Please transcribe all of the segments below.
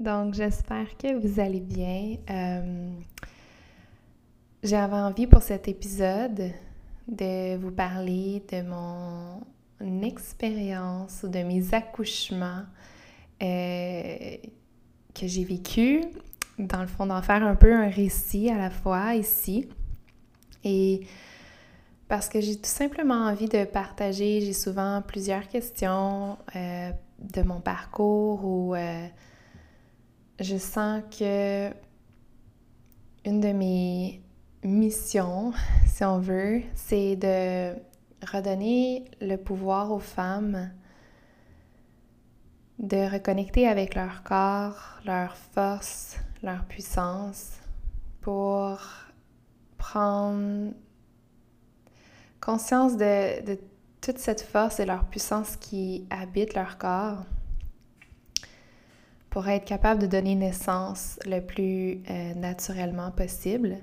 Donc j'espère que vous allez bien. Euh, J'avais envie pour cet épisode de vous parler de mon expérience ou de mes accouchements euh, que j'ai vécu. Dans le fond, d'en faire un peu un récit à la fois ici. Et parce que j'ai tout simplement envie de partager, j'ai souvent plusieurs questions euh, de mon parcours euh, je sens que une de mes missions, si on veut, c'est de redonner le pouvoir aux femmes de reconnecter avec leur corps, leur force, leur puissance pour prendre conscience de, toute cette force et leur puissance qui habite leur corps pour être capable de donner naissance le plus euh, naturellement possible.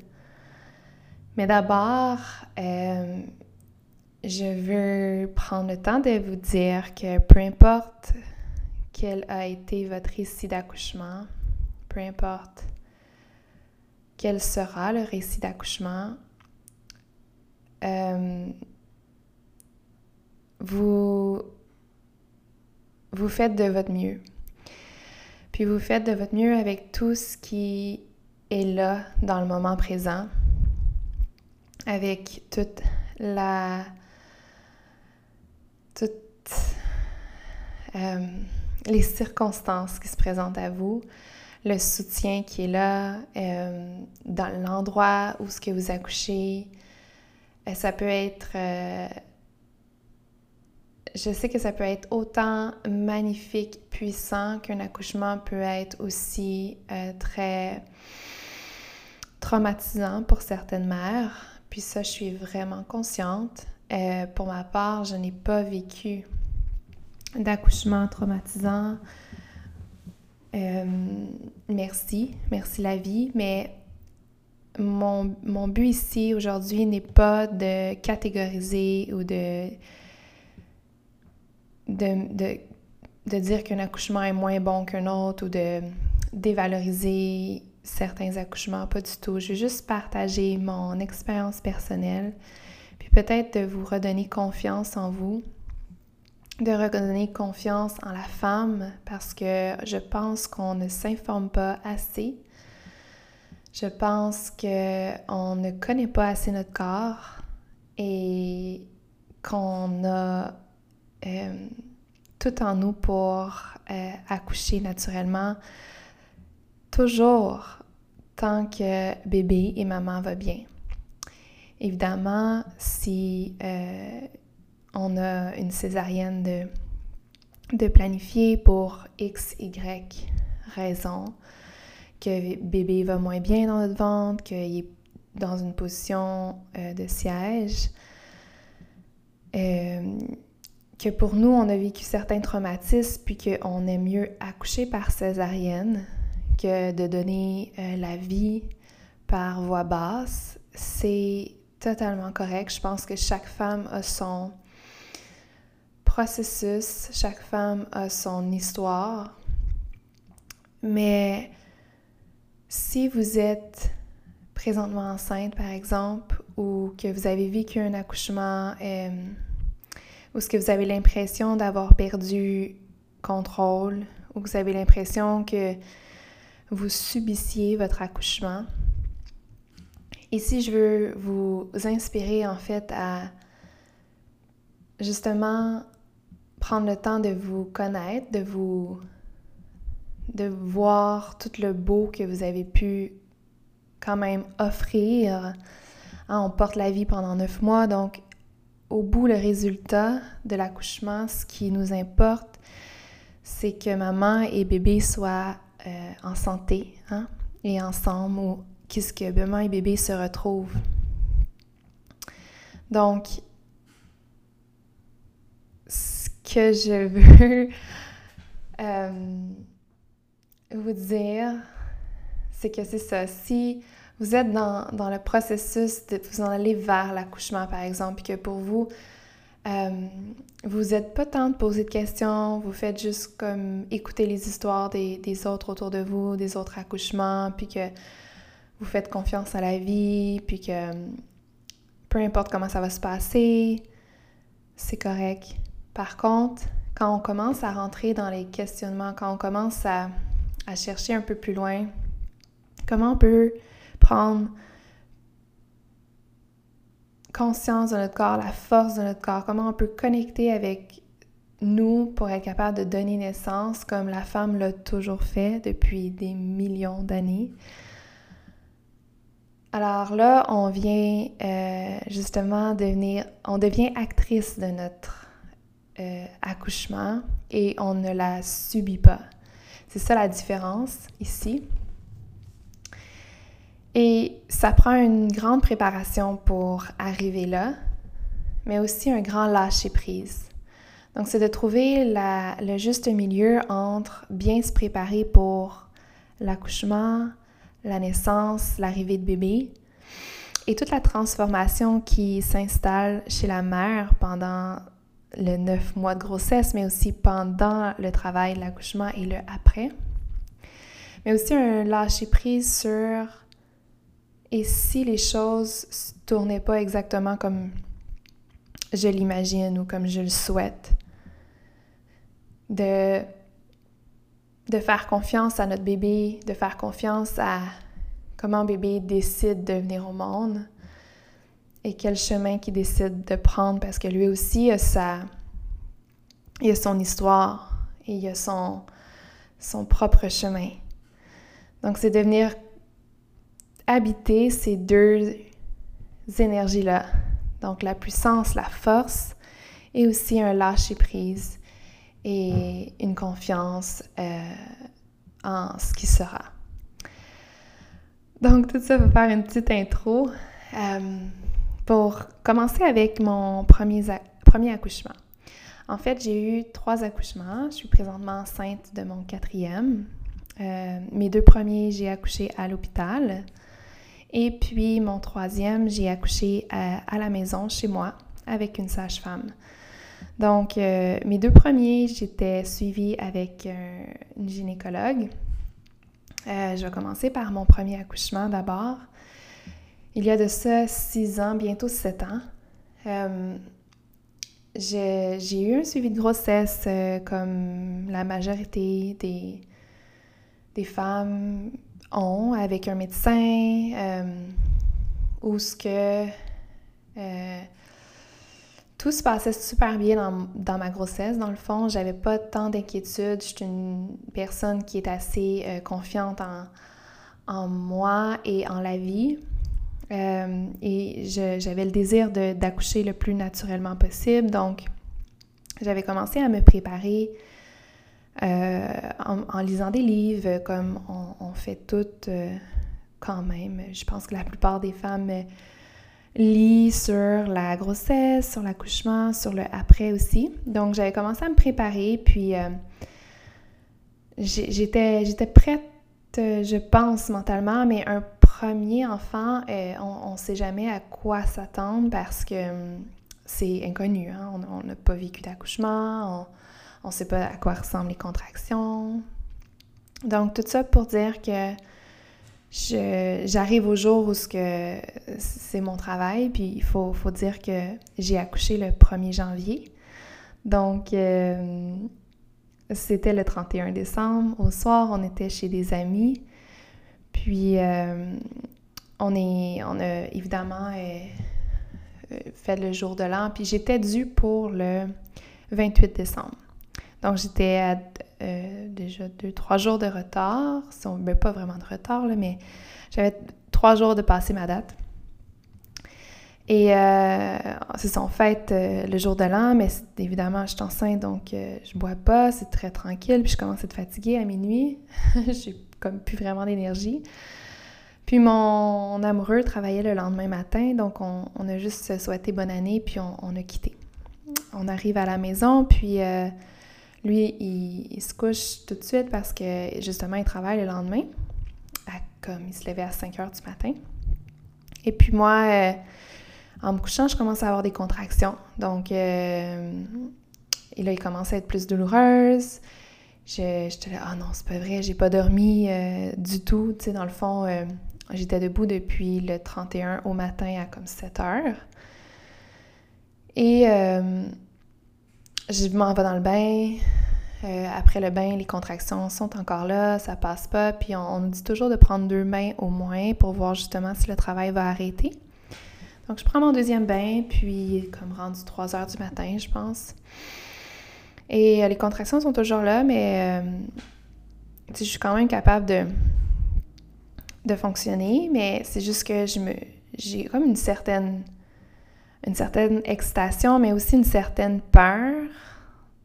Mais d'abord, euh, je veux prendre le temps de vous dire que peu importe quel a été votre récit d'accouchement, peu importe quel sera le récit d'accouchement, euh, vous, vous faites de votre mieux. Puis vous faites de votre mieux avec tout ce qui est là dans le moment présent, avec toute la... toute... Euh, les circonstances qui se présentent à vous, le soutien qui est là, euh, dans l'endroit où ce que vous accouchez. Euh, ça peut être... je sais que ça peut être autant magnifique, puissant qu'un accouchement peut être aussi très traumatisant pour certaines mères. Puis ça, je suis vraiment consciente. pour ma part, je n'ai pas vécu d'accouchement traumatisant. Euh, merci, merci la vie, mais mon, mon but ici aujourd'hui n'est pas de catégoriser ou de, de, de, de dire qu'un accouchement est moins bon qu'un autre ou de dévaloriser certains accouchements, pas du tout. Je veux juste partager mon expérience personnelle, puis peut-être de vous redonner confiance en vous, de redonner confiance en la femme parce que je pense qu'on ne s'informe pas assez. Je pense qu'on ne connaît pas assez notre corps et qu'on a euh, tout en nous pour euh, accoucher naturellement, toujours tant que bébé et maman va bien. Évidemment, si euh, on a une césarienne de, planifier pour X, Y raison, que bébé va moins bien dans notre ventre, qu'il est dans une position de siège, que pour nous, on a vécu certains traumatismes, puis qu'on aime mieux accoucher par césarienne que de donner euh, la vie par voie basse. C'est totalement correct. Je pense que chaque femme a son, processus, chaque femme a son histoire. Mais si vous êtes présentement enceinte, par exemple, ou que vous avez vécu un accouchement, euh, ou ce que vous avez l'impression d'avoir perdu contrôle, ou vous avez l'impression que vous subissiez votre accouchement, Ici, je veux vous inspirer en fait à justement prendre le temps de vous connaître, de vous de voir tout le beau que vous avez pu quand même offrir. Hein, on porte la vie pendant neuf mois, donc au bout, le résultat de l'accouchement, ce qui nous importe, c'est que maman et bébé soient euh, en santé hein, et ensemble, ou qu'est-ce que maman et bébé se retrouvent. Donc, ce que je veux euh, vous dire, c'est que c'est ça. Si vous êtes dans, le processus de vous en aller vers l'accouchement, par exemple, que pour vous, euh, vous n'êtes pas tant de poser de questions, vous faites juste comme écouter les histoires des, autres autour de vous, des autres accouchements, puis que vous faites confiance à la vie, puis que peu importe comment ça va se passer, c'est correct. Par contre, quand on commence à rentrer dans les questionnements, quand on commence à, à chercher un peu plus loin, comment on peut prendre conscience de notre corps, la force de notre corps, comment on peut connecter avec nous pour être capable de donner naissance comme la femme l'a toujours fait depuis des millions d'années. Alors là, on vient euh, justement devenir, on devient actrice de notre euh, accouchement et on ne la subit pas. C'est ça la différence ici. Et ça prend une grande préparation pour arriver là, mais aussi un grand lâcher-prise. Donc, c'est de trouver le juste milieu entre bien se préparer pour l'accouchement, la naissance, l'arrivée de bébé et toute la transformation qui s'installe chez la mère pendant le neuf mois de grossesse, mais aussi pendant le travail, l'accouchement et le après. Mais aussi un lâcher-prise sur et si les choses ne tournaient pas exactement comme je l'imagine ou comme je le souhaite, de, de faire confiance à notre bébé, de faire confiance à comment bébé décide de venir au monde et quel chemin qu'il décide de prendre parce que lui aussi a sa, il a son histoire et il a son, son propre chemin. Donc c'est devenir habiter ces deux énergies-là. Donc la puissance, la force et aussi un lâcher-prise et une confiance euh, en ce qui sera. Donc tout ça va faire une petite intro euh, pour commencer avec mon premier, premier accouchement. En fait, j'ai eu trois accouchements. Je suis présentement enceinte de mon quatrième. Euh, mes deux premiers, j'ai accouché à l'hôpital. Et puis mon troisième, j'ai accouché à, la maison chez moi avec une sage-femme. Donc euh, mes deux premiers, j'étais suivie avec euh, une gynécologue. Euh, je vais commencer par mon premier accouchement d'abord. Il y a de ça six ans, bientôt sept ans. j'ai eu un suivi de grossesse comme la majorité des femmes ont avec un médecin, euh, où ce que euh, tout se passait super bien dans, ma grossesse. Dans le fond, j'avais pas tant d'inquiétude. Je suis une personne qui est assez euh, confiante en, moi et en la vie. et j'avais le désir d'accoucher le plus naturellement possible. Donc, j'avais commencé à me préparer euh, en, lisant des livres, comme on, fait toutes euh, quand même. Je pense que la plupart des femmes lisent sur la grossesse, sur l'accouchement, sur le après aussi. Donc j'avais commencé à me préparer, puis euh, j'étais, j'étais prête, je pense, mentalement, mais un premier enfant, on ne sait jamais à quoi s'attendre parce que hum, c'est inconnu. Hein. On n'a pas vécu d'accouchement, ne sait pas à quoi ressemblent les contractions. Donc, tout ça pour dire que j'arrive au jour où c'est mon travail, puis il faut, dire que j'ai accouché le 1er janvier. Donc, euh, c'était le 31 décembre. Au soir, on était chez des amis. Puis, euh, on, est, on a évidemment fait le jour de l'an, puis j'étais due pour le 28 décembre. Donc, j'étais à déjà deux, trois jours de retard. Ben, pas vraiment de retard, là, mais j'avais trois jours de passer ma date. Et euh, c'est son fête euh, le jour de l'an, mais évidemment, je suis enceinte, donc euh, je bois pas, c'est très tranquille, puis je commence à être fatiguée à minuit. J'ai comme plus vraiment d'énergie. Puis mon amoureux travaillait le lendemain matin, donc on, a juste souhaité bonne année, puis on, a quitté. On arrive à la maison, puis euh, lui, il, se couche tout de suite parce que justement, il travaille le lendemain, comme il se levait à 5 heures du matin. Et puis moi, en me couchant, je commence à avoir des contractions. Donc, euh, et là, il commence à être plus douloureuse. J'étais là, ah non, c'est pas vrai, j'ai pas dormi euh, du tout. Tu sais, dans le fond, euh, j'étais debout depuis le 31 au matin à comme 7 heures. Et je m'en vais dans le bain. après le bain, les contractions sont encore là, ça passe pas. Puis on, on nous dit toujours de prendre deux mains au moins pour voir justement si le travail va arrêter. Donc, je prends mon deuxième bain, puis comme rendu 3 heures du matin, je pense. Et euh, les contractions sont toujours là, mais euh, je suis quand même capable de, de fonctionner, mais c'est juste que je me j'ai comme une certaine une certaine excitation, mais aussi une certaine peur,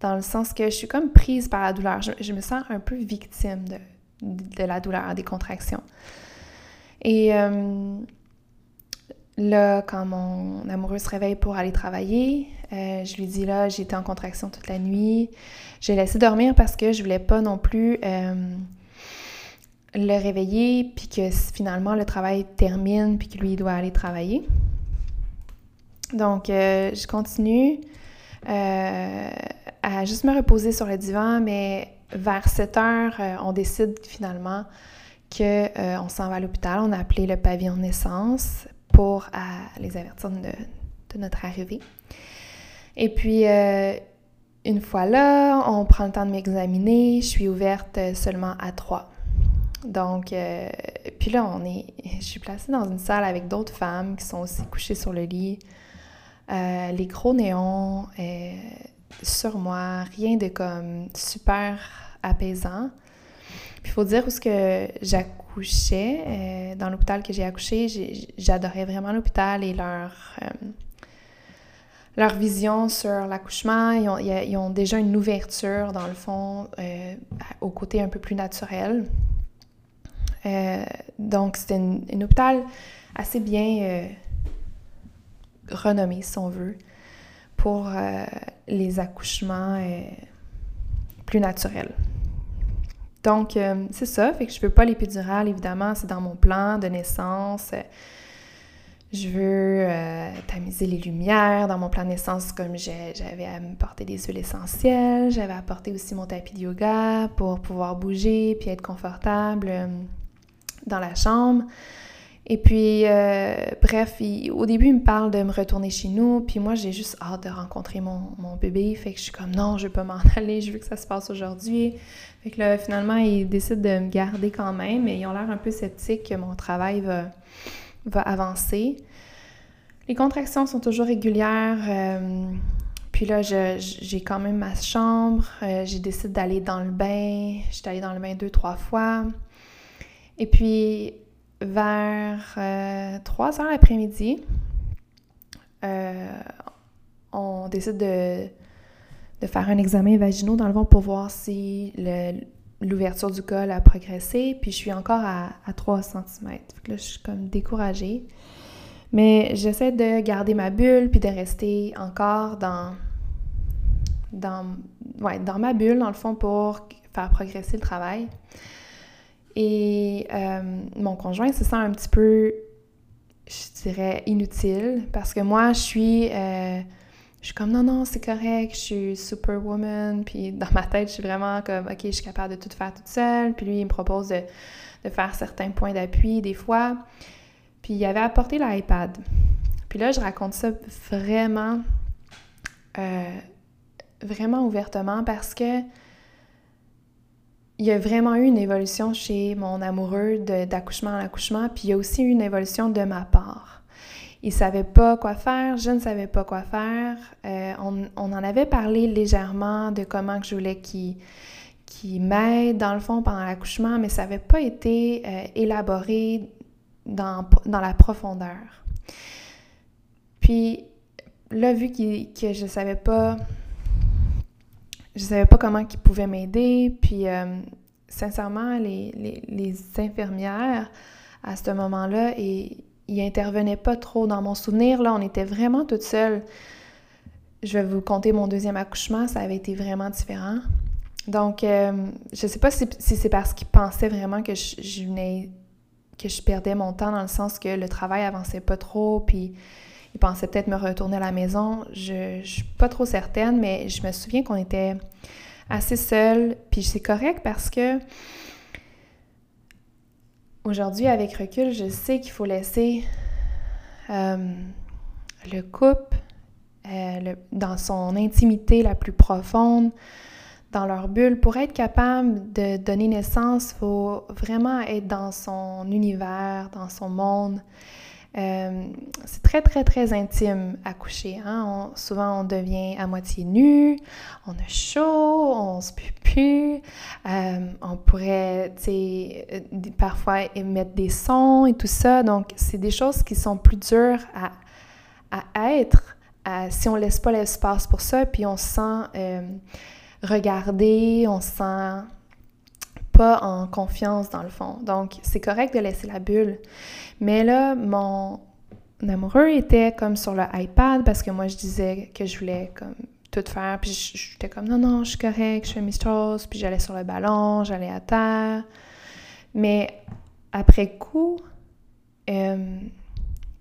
dans le sens que je suis comme prise par la douleur. Je, me sens un peu victime de, de, la douleur, des contractions. Et euh, Là, quand mon amoureux se réveille pour aller travailler, euh, je lui dis là, j'étais en contraction toute la nuit. J'ai laissé dormir parce que je voulais pas non plus euh, le réveiller, puis que finalement le travail termine, puis que lui il doit aller travailler. Donc, euh, je continue à juste me reposer sur le divan, mais vers 7 heures, on décide finalement qu'on s'en va à l'hôpital. On a appelé le pavillon naissance pour les avertir de, notre arrivée. Et puis, euh, une fois là, on prend le temps de m'examiner. Je suis ouverte seulement à trois. Donc, euh, puis là, on est, je suis placée dans une salle avec d'autres femmes qui sont aussi couchées sur le lit. Euh, les gros néons sur moi, rien de comme super apaisant. Il faut dire où ce que j'accouchais, euh, dans l'hôpital que j'ai accouché, j'adorais vraiment l'hôpital et leur, euh, leur vision sur l'accouchement. Ils ont, déjà une ouverture, dans le fond, euh, au côté un peu plus naturel. donc, c'était un hôpital assez bien renommé, si on veut, pour les accouchements plus naturels. Donc, euh, c'est ça. Fait que je veux pas l'épidurale, évidemment, c'est dans mon plan de naissance. Je veux euh, tamiser les lumières. Dans mon plan de naissance, comme j'avais à me porter des huiles essentielles, j'avais apporté aussi mon tapis de yoga pour pouvoir bouger puis être confortable euh, dans la chambre. Et puis, euh, bref, au début, il me parle de me retourner chez nous, puis moi, j'ai juste hâte de rencontrer mon, bébé. Fait que je suis comme, non, je veux pas m'en aller, je veux que ça se passe aujourd'hui. Fait que là, finalement, ils décident de me garder quand même, mais ils ont l'air un peu sceptiques que mon travail va, va avancer. Les contractions sont toujours régulières. Euh, puis là, j'ai quand même ma chambre. Euh, j'ai décidé d'aller dans le bain. J'étais allée dans le bain deux, trois fois. Et puis, vers 3 euh, heures l'après-midi, euh, on décide de, faire un examen vaginal dans le ventre pour voir si l'ouverture du col a progressé. Puis je suis encore à, 3 cm. je suis comme découragée. Mais j'essaie de garder ma bulle puis de rester encore dans ma bulle, dans le fond, pour faire progresser le travail. Et euh, mon conjoint se sent un petit peu, je dirais, inutile parce que moi, je suis, euh, je suis comme non, non, c'est correct, je suis superwoman. Puis dans ma tête, je suis vraiment comme, ok, je suis capable de tout faire toute seule. Puis lui, il me propose de, faire certains points d'appui des fois. Puis il avait apporté l'iPad. Puis là, je raconte ça vraiment, euh, vraiment ouvertement parce que il y a vraiment eu une évolution chez mon amoureux d'accouchement à l'accouchement, puis il y a aussi eu une évolution de ma part. Il savait pas quoi faire, je ne savais pas quoi faire. Euh, on, on, en avait parlé légèrement de comment que je voulais qu'il qui m'aide dans le fond pendant l'accouchement, mais ça n'avait pas été euh, élaboré dans, dans, la profondeur. Puis là, vu que je savais pas, je savais pas comment il pouvait m'aider, puis euh, sincèrement, les, les, infirmières à ce moment-là, ils intervenaient pas trop dans mon souvenir. Là, on était vraiment toutes seules. Je vais vous conter mon deuxième accouchement, ça avait été vraiment différent. Donc, euh, je sais pas si, c'est parce qu'ils pensaient vraiment que je, que je perdais mon temps dans le sens que le travail avançait pas trop, puis ils pensaient peut-être me retourner à la maison. Je, je suis pas trop certaine, mais je me souviens qu'on était assez seuls, puis c'est correct parce que aujourd'hui, avec recul, je sais qu'il faut laisser euh, le couple euh, dans son intimité la plus profonde, dans leur bulle. Pour être capable de donner naissance, il faut vraiment être dans son univers, dans son monde. Euh, c'est très, très, très intime à coucher. Hein? souvent, on devient à moitié nu, on a chaud, on se pue plus. Euh, on pourrait, euh, parfois émettre des sons et tout ça. Donc, c'est des choses qui sont plus dures à, à être si on laisse pas l'espace pour ça, puis on se sent regarder, on se sent en confiance dans le fond. Donc, c'est correct de laisser la bulle. Mais là, mon amoureux était comme sur le iPad parce que moi, je disais que je voulais comme tout faire. Puis j'étais comme non, non, je suis correct, je fais mes choses. Puis j'allais sur le ballon, j'allais à terre. Mais après coup, euh,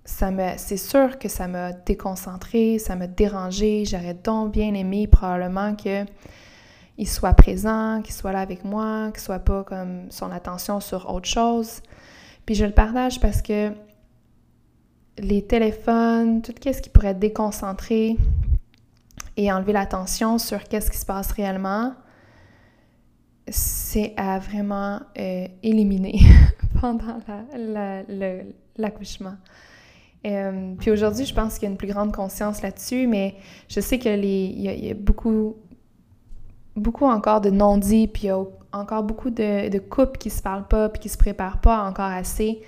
ça me, c'est sûr que ça m'a déconcentré, ça m'a dérangé. J'aurais donc bien aimé probablement que il soit présent, qu'il soit là avec moi, qu'il soit pas comme son attention sur autre chose. Puis je le partage parce que les téléphones, tout ce qui pourrait déconcentrer et enlever l'attention sur qu'est-ce qui se passe réellement, c'est à vraiment euh, éliminer pendant l'accouchement. Euh, puis aujourd'hui, je pense qu'il y a une plus grande conscience là-dessus, mais je sais qu'il y, y, a beaucoup beaucoup encore de non-dits, puis il y a encore beaucoup de, de, couples qui se parlent pas, puis qui se préparent pas encore assez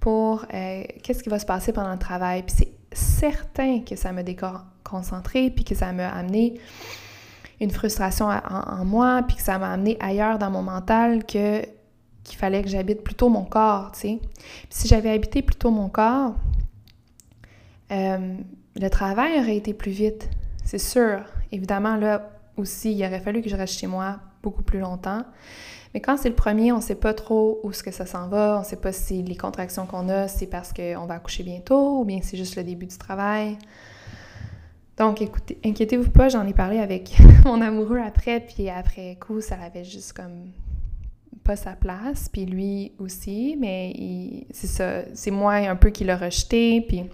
pour euh, qu'est-ce qui va se passer pendant le travail. Puis c'est certain que ça m'a déconcentré, puis que ça m'a amené une frustration en, moi, puis que ça m'a amené ailleurs dans mon mental que qu'il fallait que j'habite plutôt mon corps, tu sais. si j'avais habité plutôt mon corps, euh, le travail aurait été plus vite, c'est sûr. Évidemment, là, aussi, il aurait fallu que je reste chez moi beaucoup plus longtemps. Mais quand c'est le premier, on ne sait pas trop où ce que ça s'en va, on ne sait pas si les contractions qu'on a, c'est parce qu'on va accoucher bientôt ou bien c'est juste le début du travail. Donc, écoutez, inquiétez-vous pas, j'en ai parlé avec mon amoureux après, puis après coup, ça avait juste comme pas sa place, puis lui aussi, mais c'est ça, c'est moi un peu qui l'a rejeté, puis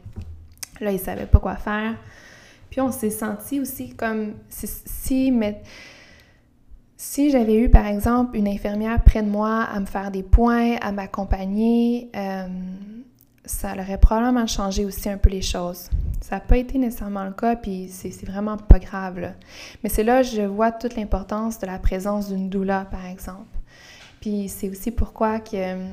là, il savait pas quoi faire. Puis on s'est senti aussi comme si, mais, si j'avais eu, par exemple, une infirmière près de moi à me faire des points, à m'accompagner, euh, ça aurait probablement changé aussi un peu les choses. Ça n'a pas été nécessairement le cas, puis c'est vraiment pas grave. Là. Mais c'est là que je vois toute l'importance de la présence d'une doula, par exemple. Puis c'est aussi pourquoi que euh,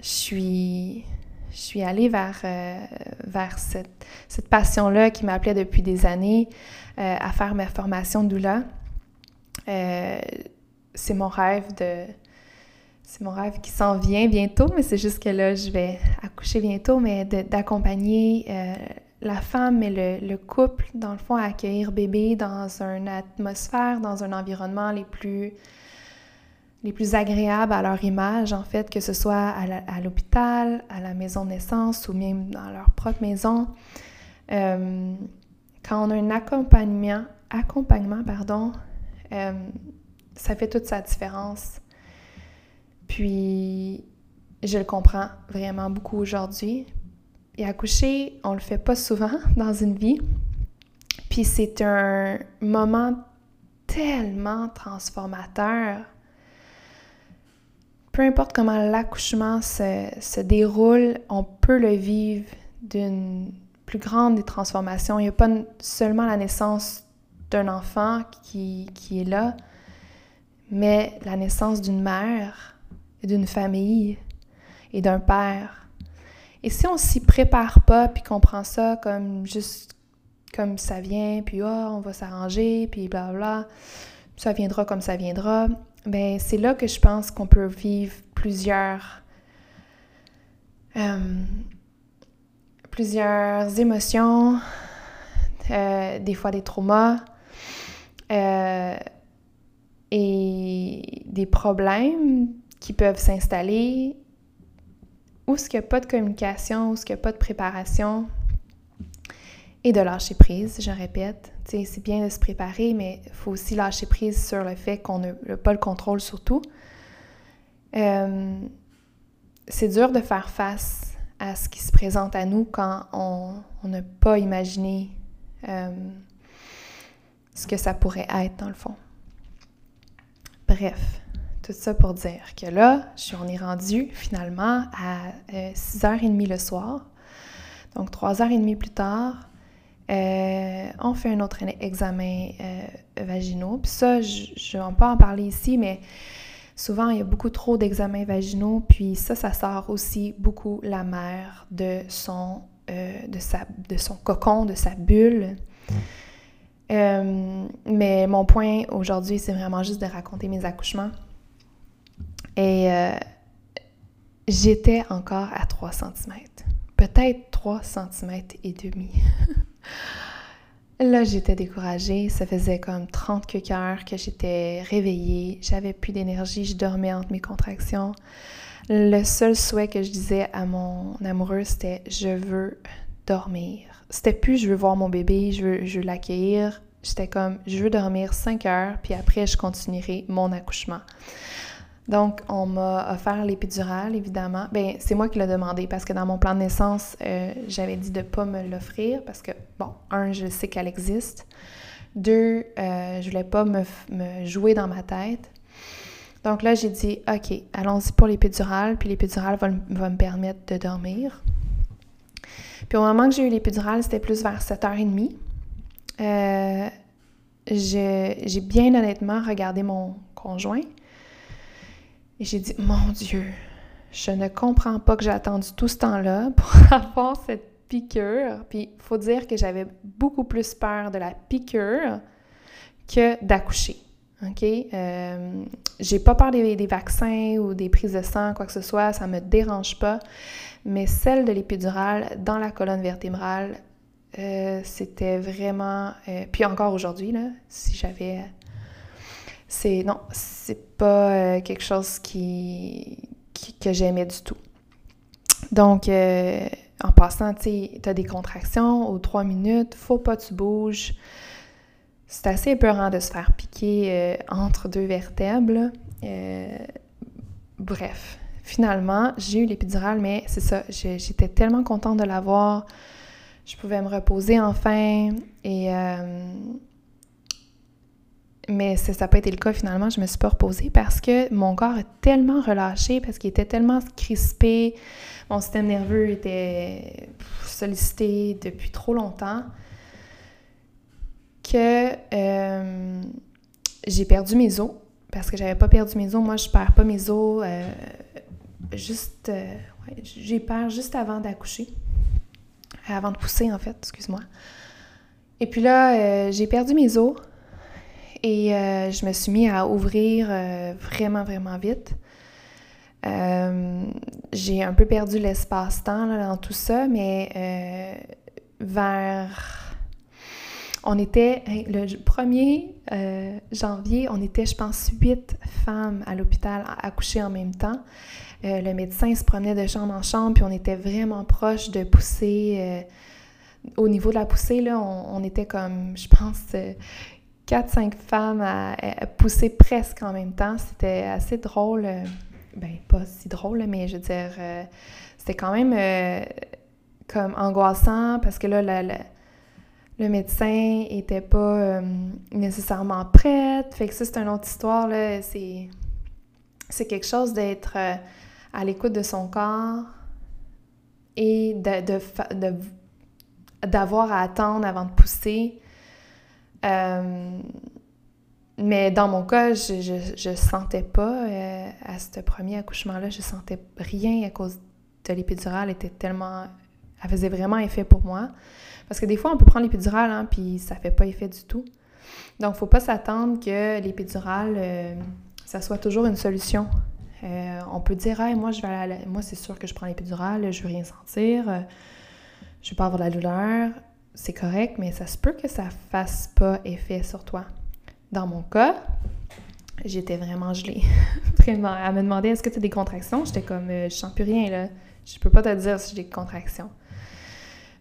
je suis je suis allée vers, euh, vers cette, cette passion-là qui m'appelait depuis des années euh, à faire ma formation doula. Euh, c'est mon rêve de... C'est mon rêve qui s'en vient bientôt, mais c'est juste que là, je vais accoucher bientôt, mais d'accompagner la femme et le, le, couple, dans le fond, à accueillir bébé dans une atmosphère, dans un environnement les plus les plus agréables à leur image, en fait, que ce soit à l'hôpital, à, la maison de naissance ou même dans leur propre maison. Euh, quand on a un accompagnement, accompagnement pardon, euh, ça fait toute sa différence. Puis, je le comprends vraiment beaucoup aujourd'hui. Et accoucher, on le fait pas souvent dans une vie. Puis c'est un moment tellement transformateur peu importe comment l'accouchement se, déroule, on peut le vivre d'une plus grande des transformations. Il n'y a pas seulement la naissance d'un enfant qui, qui, est là, mais la naissance d'une mère, d'une famille et d'un père. Et si on s'y prépare pas, puis qu'on prend ça comme juste comme ça vient, puis oh, on va s'arranger, puis bla bla, ça viendra comme ça viendra, ben c'est là que je pense qu'on peut vivre plusieurs euh, plusieurs émotions, euh, des fois des traumas euh, et des problèmes qui peuvent s'installer où ce qu'il n'y a pas de communication, où ce qu'il n'y a pas de préparation et de lâcher prise, je répète. C'est bien de se préparer, mais il faut aussi lâcher prise sur le fait qu'on n'a pas le contrôle sur tout. Euh, c'est dur de faire face à ce qui se présente à nous quand on n'a pas imaginé euh, ce que ça pourrait être dans le fond. Bref, tout ça pour dire que là, on est rendu finalement à 6h30 euh, le soir. Donc 3h30 plus tard, euh, on fait un autre examen euh, vaginaux. Puis ça, je ne vais pas en parler ici, mais souvent, il y a beaucoup trop d'examens vaginaux. Puis ça, ça sort aussi beaucoup la mère de son, euh, de sa, de son cocon, de sa bulle. mais mon point aujourd'hui, c'est vraiment juste de raconter mes accouchements. Et j'étais encore à 3 cm. Peut-être 3 cm et demi. Là, j'étais découragée. Ça faisait comme 30 que que j'étais réveillée. J'avais plus d'énergie. Je dormais entre mes contractions. Le seul souhait que je disais à mon amoureux, c'était je veux dormir. C'était plus je veux voir mon bébé, je veux, je veux l'accueillir. J'étais comme je veux dormir 5 heures, puis après, je continuerai mon accouchement. Donc, on m'a offert l'épidurale, évidemment. Bien, c'est moi qui l'ai demandé parce que dans mon plan de naissance, euh, j'avais dit de ne pas me l'offrir parce que, bon, un, je sais qu'elle existe. Deux, euh, je voulais pas me, jouer dans ma tête. Donc là, j'ai dit, OK, allons-y pour l'épidurale, puis l'épidurale va, va, me permettre de dormir. Puis au moment que j'ai eu l'épidurale, c'était plus vers 7h30. Euh, j'ai bien honnêtement regardé mon conjoint et j'ai dit, mon Dieu, je ne comprends pas que j'ai attendu tout ce temps-là pour avoir cette piqûre. Puis il faut dire que j'avais beaucoup plus peur de la piqûre que d'accoucher. OK? Euh, j'ai pas peur des, vaccins ou des prises de sang, quoi que ce soit, ça me dérange pas. Mais celle de l'épidurale dans la colonne vertébrale, euh, c'était vraiment. Euh, puis encore aujourd'hui, si j'avais c'est non, c'est pas euh, quelque chose qui, que j'aimais du tout. Donc, euh, en passant, tu as des contractions aux trois minutes, faut pas que tu bouges. C'est assez épeurant de se faire piquer euh, entre deux vertèbres. bref, finalement, j'ai eu l'épidurale, mais c'est ça, j'étais tellement contente de l'avoir. Je pouvais me reposer enfin et mais ça n'a pas été le cas finalement, je me suis pas reposée parce que mon corps est tellement relâché, parce qu'il était tellement crispé, mon système nerveux était sollicité depuis trop longtemps que euh, j'ai perdu mes os. Parce que j'avais pas perdu mes os. Moi, je perds pas mes os euh, juste. Euh, j'ai peur juste avant d'accoucher. Avant de pousser, en fait, excuse-moi. Et puis là, j'ai perdu mes os. Et euh, je me suis mis à ouvrir euh, vraiment, vraiment vite. Euh, j'ai un peu perdu l'espace-temps dans tout ça, mais vers... On était, le 1er janvier, on était, je pense, huit femmes à l'hôpital à accoucher en même temps. le médecin se promenait de chambre en chambre, puis on était vraiment proche de pousser. au niveau de la poussée, là, on était comme, je pense, 4-5 femmes à, pousser presque en même temps. C'était assez drôle. Euh, ben, pas si drôle, mais je veux dire, euh, c'était quand même euh, comme angoissant parce que là, le médecin était pas nécessairement prête. Fait que ça, c'est une autre histoire, là. C'est... c'est quelque chose d'être à l'écoute de son corps et de, d'avoir à attendre avant de pousser. Euh, mais dans mon cas, je, je, sentais pas, euh, à ce premier accouchement-là, je sentais rien à cause de l'épidurale, était tellement... Elle faisait vraiment effet pour moi. Parce que des fois, on peut prendre l'épidurale, hein, puis ça fait pas effet du tout. Donc, faut pas s'attendre que l'épidurale, euh, ça soit toujours une solution. Euh, on peut dire, hey, moi, je vais moi, c'est sûr que je prends l'épidurale, je veux rien sentir, je vais pas avoir de la douleur. C'est correct, mais ça se peut que ça fasse pas effet sur toi. Dans mon cas, j'étais vraiment gelée. vraiment. Elle me demandait est-ce que tu as des contractions? J'étais comme euh, je sens plus rien là. Je peux pas te dire si j'ai des contractions.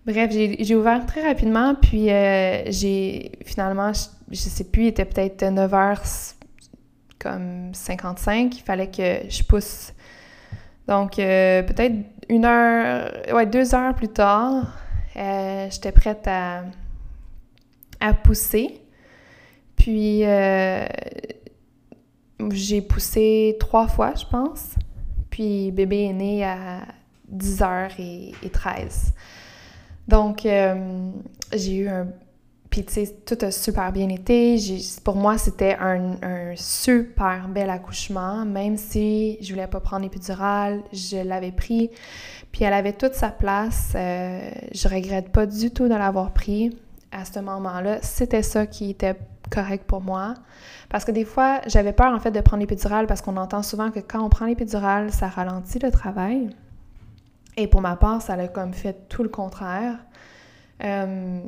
Bref, j'ai ouvert très rapidement, puis euh, j'ai finalement, je, sais plus, il était peut-être 9h comme 55, il fallait que je pousse. Donc, euh, peut-être une heure, ouais, deux heures plus tard, j'étais prête à, à pousser. Puis, euh, j'ai poussé trois fois, je pense. Puis, bébé est né à 10h13. Donc, euh, j'ai eu un... Puis, tu sais, tout a super bien été. Pour moi, c'était un, super bel accouchement. Même si je voulais pas prendre l'épidurale, je l'avais pris. Puis, elle avait toute sa place. Euh, je regrette pas du tout de l'avoir pris à ce moment-là. C'était ça qui était correct pour moi. Parce que des fois, j'avais peur en fait de prendre l'épidurale parce qu'on entend souvent que quand on prend l'épidurale, ça ralentit le travail. Et pour ma part, ça a comme fait tout le contraire. Euh,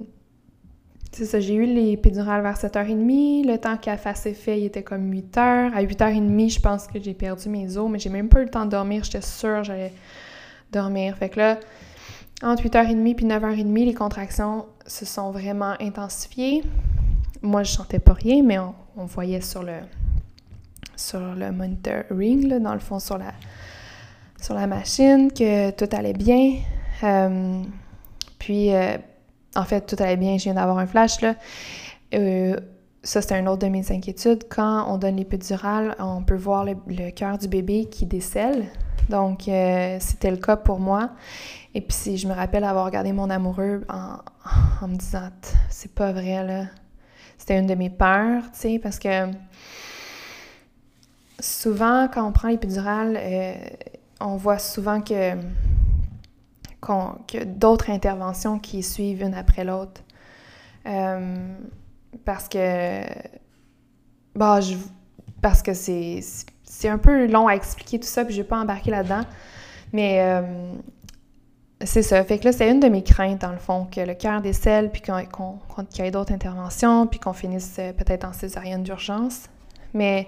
c'est ça, j'ai eu l'épidurale vers 7h30. Le temps qu'elle fasse effet, il était comme 8h. À 8h30, je pense que j'ai perdu mes os, mais j'ai même pas eu le temps de dormir. J'étais sûre j'allais dormir. Fait que là, entre 8h30 puis 9h30, les contractions se sont vraiment intensifiées moi, je sentais pas rien, mais on, voyait sur le, sur le monitoring, dans le fond, sur la, sur la machine, que tout allait bien. Euh, puis, euh, en fait, tout allait bien. Je viens d'avoir un flash, là. Euh, ça, c'est un autre de mes inquiétudes. Quand on donne l'épidurale, on peut voir le, cœur du bébé qui décèle. Donc, c'était le cas pour moi. Et puis, je me rappelle avoir regardé mon amoureux en, en me disant, c'est pas vrai, là c'était une de mes peurs, tu sais, parce que souvent, quand on prend l'épidurale, euh, on voit souvent que, que d'autres interventions qui suivent une après l'autre. Euh, parce que, bah, parce que c'est, un peu long à expliquer tout ça, puis je vais pas embarquer là-dedans. Mais euh, c'est ça. Fait que là, c'est une de mes craintes, dans le fond, que le cœur décèle, puis qu'il y ait d'autres interventions, puis qu'on finisse euh, peut-être en césarienne d'urgence. Mais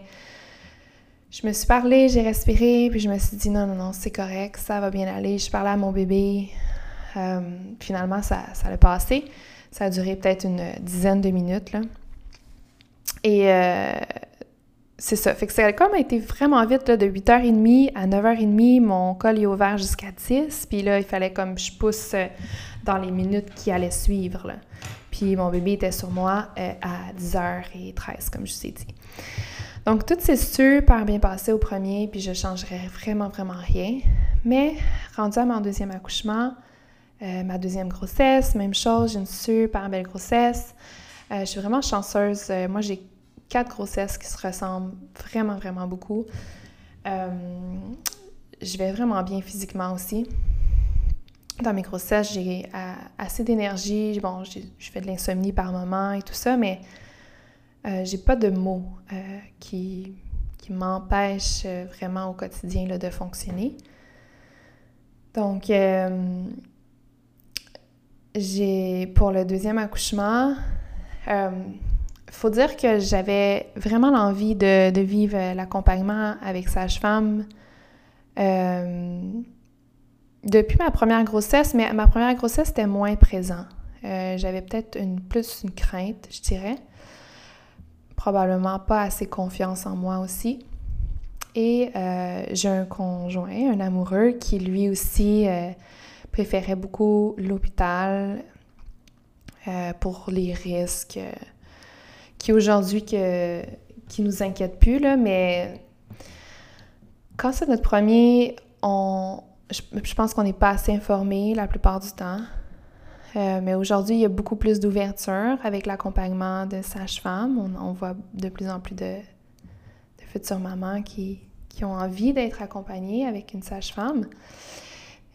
je me suis parlé, j'ai respiré, puis je me suis dit non, non, non, c'est correct, ça va bien aller. Je parlais à mon bébé. Euh, finalement, ça, ça a passé. Ça a duré peut-être une dizaine de minutes, là. Et euh, c'est ça. Fait que ça a comme été vraiment vite, là, de 8h30 à 9h30, mon col est ouvert jusqu'à 10. Puis là, il fallait comme je pousse euh, dans les minutes qui allaient suivre. Puis mon bébé était sur moi à 10h13, comme je vous ai dit. Donc, tout s'est super bien passé au premier, puis je changerais vraiment, vraiment rien. Mais, rendu à mon deuxième accouchement, euh, ma deuxième grossesse, même chose, j'ai une super belle grossesse. je suis vraiment chanceuse. moi, j'ai quatre grossesses qui se ressemblent vraiment, vraiment beaucoup. Euh, je vais vraiment bien physiquement aussi. Dans mes grossesses, j'ai assez d'énergie. Bon, je fais de l'insomnie par moment et tout ça, mais euh, j'ai pas de mots euh, qui, qui m'empêchent vraiment au quotidien là, de fonctionner. Donc, j'ai pour le deuxième accouchement, faut dire que j'avais vraiment l'envie de, vivre l'accompagnement avec sage-femme euh, depuis ma première grossesse, mais ma première grossesse était moins présent. Euh, j'avais peut-être une, plus une crainte, je dirais. Probablement pas assez confiance en moi aussi. Et euh, j'ai un conjoint, un amoureux, qui lui aussi préférait beaucoup l'hôpital pour les risques qui aujourd'hui que, qui nous inquiète plus, là, mais quand c'est notre premier, on, je, pense qu'on n'est pas assez informé la plupart du temps. Euh, mais aujourd'hui, il y a beaucoup plus d'ouverture avec l'accompagnement de sages-femmes. On, voit de plus en plus de, futures mamans qui, qui ont envie d'être accompagnées avec une sage-femme.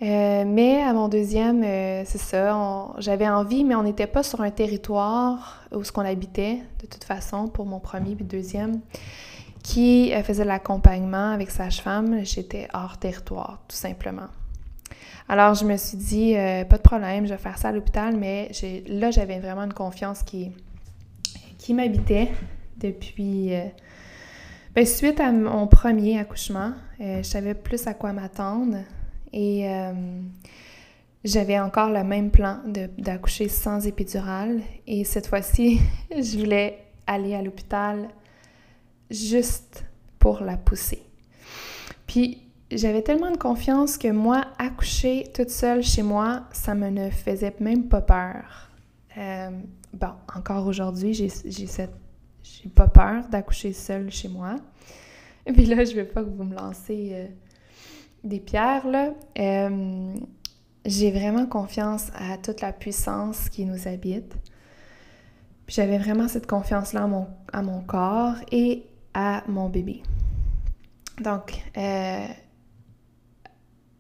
Euh, mais à mon deuxième, euh, c'est ça, j'avais envie, mais on n'était pas sur un territoire où ce qu'on habitait, de toute façon, pour mon premier puis deuxième, qui faisait l'accompagnement avec sage-femme. J'étais hors territoire, tout simplement. Alors, je me suis dit, pas de problème, je vais faire ça à l'hôpital, mais là, j'avais vraiment une confiance qui, m'habitait depuis... Ben, suite à mon premier accouchement, je savais plus à quoi m'attendre. Et euh, j'avais encore le même plan d'accoucher sans épidural. Et cette fois-ci, je voulais aller à l'hôpital juste pour la pousser. Puis j'avais tellement de confiance que moi, accoucher toute seule chez moi, ça me ne faisait même pas peur. Euh, bon, encore aujourd'hui, j'ai pas peur d'accoucher seule chez moi. Et puis là, je vais pas que vous me lancez euh, des pierres, là, euh, j'ai vraiment confiance à toute la puissance qui nous habite. j'avais vraiment cette confiance-là à mon, corps et à mon bébé. Donc,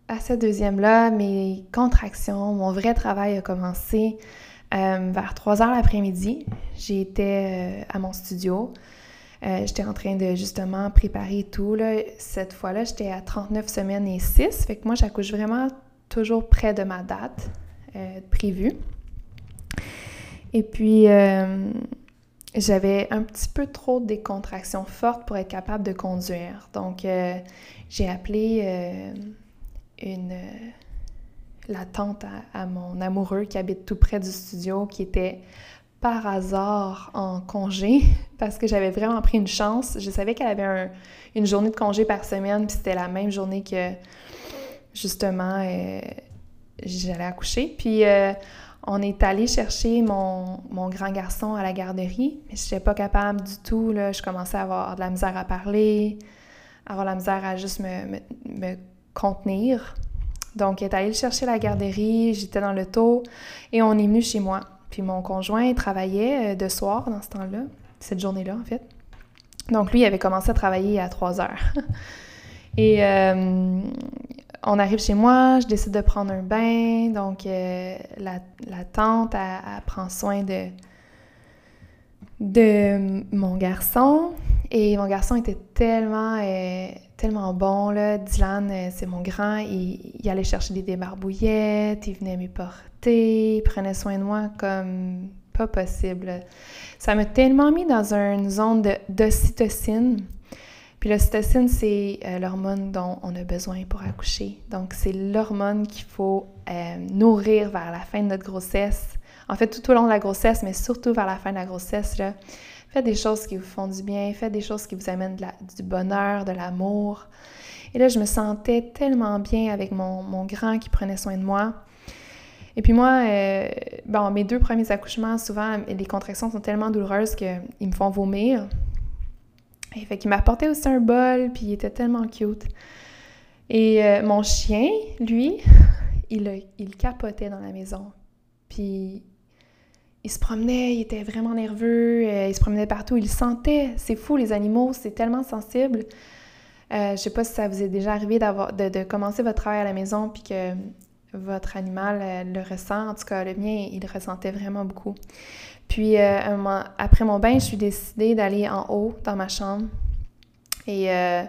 à ce deuxième-là, mes contractions, mon vrai travail a commencé euh, vers 3 heures l'après-midi. J'étais à mon studio. Euh, j'étais en train de justement préparer tout. Là. Cette fois-là, j'étais à 39 semaines et 6. Fait que moi, j'accouche vraiment toujours près de ma date euh, prévue. Et puis, euh, j'avais un petit peu trop des contractions fortes pour être capable de conduire. Donc, j'ai appelé une, tante à, mon amoureux qui habite tout près du studio, qui était par hasard en congé parce que j'avais vraiment pris une chance. Je savais qu'elle avait une journée de congé par semaine, puis c'était la même journée que justement euh, j'allais accoucher. Puis euh, on est allé chercher mon, grand garçon à la garderie, mais je n'étais pas capable du tout. Là. Je commençais à avoir de la misère à parler, avoir la misère à juste me, contenir. Donc, il est allé chercher la garderie, j'étais dans le taux et on est venu chez moi. Puis mon conjoint travaillait euh, de soir dans ce temps-là, cette journée-là en fait. Donc lui, il avait commencé à travailler à 3 heures. Et euh, on arrive chez moi, je décide de prendre un bain. Donc euh, la, tante, elle, prend soin de, de mon garçon. Et mon garçon était tellement, tellement bon, là. Dylan, c'est mon grand, il, il, allait chercher des débarbouillettes, il venait me porter il prenait soin de moi comme pas possible. Ça m'a tellement mis dans une zone d'ocytocine. Puis l'ocytocine, c'est euh, l'hormone dont on a besoin pour accoucher. Donc, c'est l'hormone qu'il faut euh, nourrir vers la fin de notre grossesse. En fait, tout au long de la grossesse, mais surtout vers la fin de la grossesse. Là. Faites des choses qui vous font du bien, faites des choses qui vous amènent du bonheur, de l'amour. Et là, je me sentais tellement bien avec mon, mon grand qui prenait soin de moi. Et puis moi, euh, bon, mes deux premiers accouchements, souvent, les contractions sont tellement douloureuses qu'ils me font vomir. Et fait qu'il m'apportait aussi un bol, puis il était tellement cute. Et euh, mon chien, lui, il, il capotait dans la maison. Puis il se promenait, il était vraiment nerveux, euh, il se promenait partout, il sentait. C'est fou, les animaux, c'est tellement sensible. Je je sais pas si ça vous est déjà arrivé de, de, commencer votre travail à la maison puis que votre animal euh, le ressent. En tout cas, le mien, il le ressentait vraiment beaucoup. Puis, euh, après mon bain, je suis décidée d'aller en haut dans ma chambre et euh,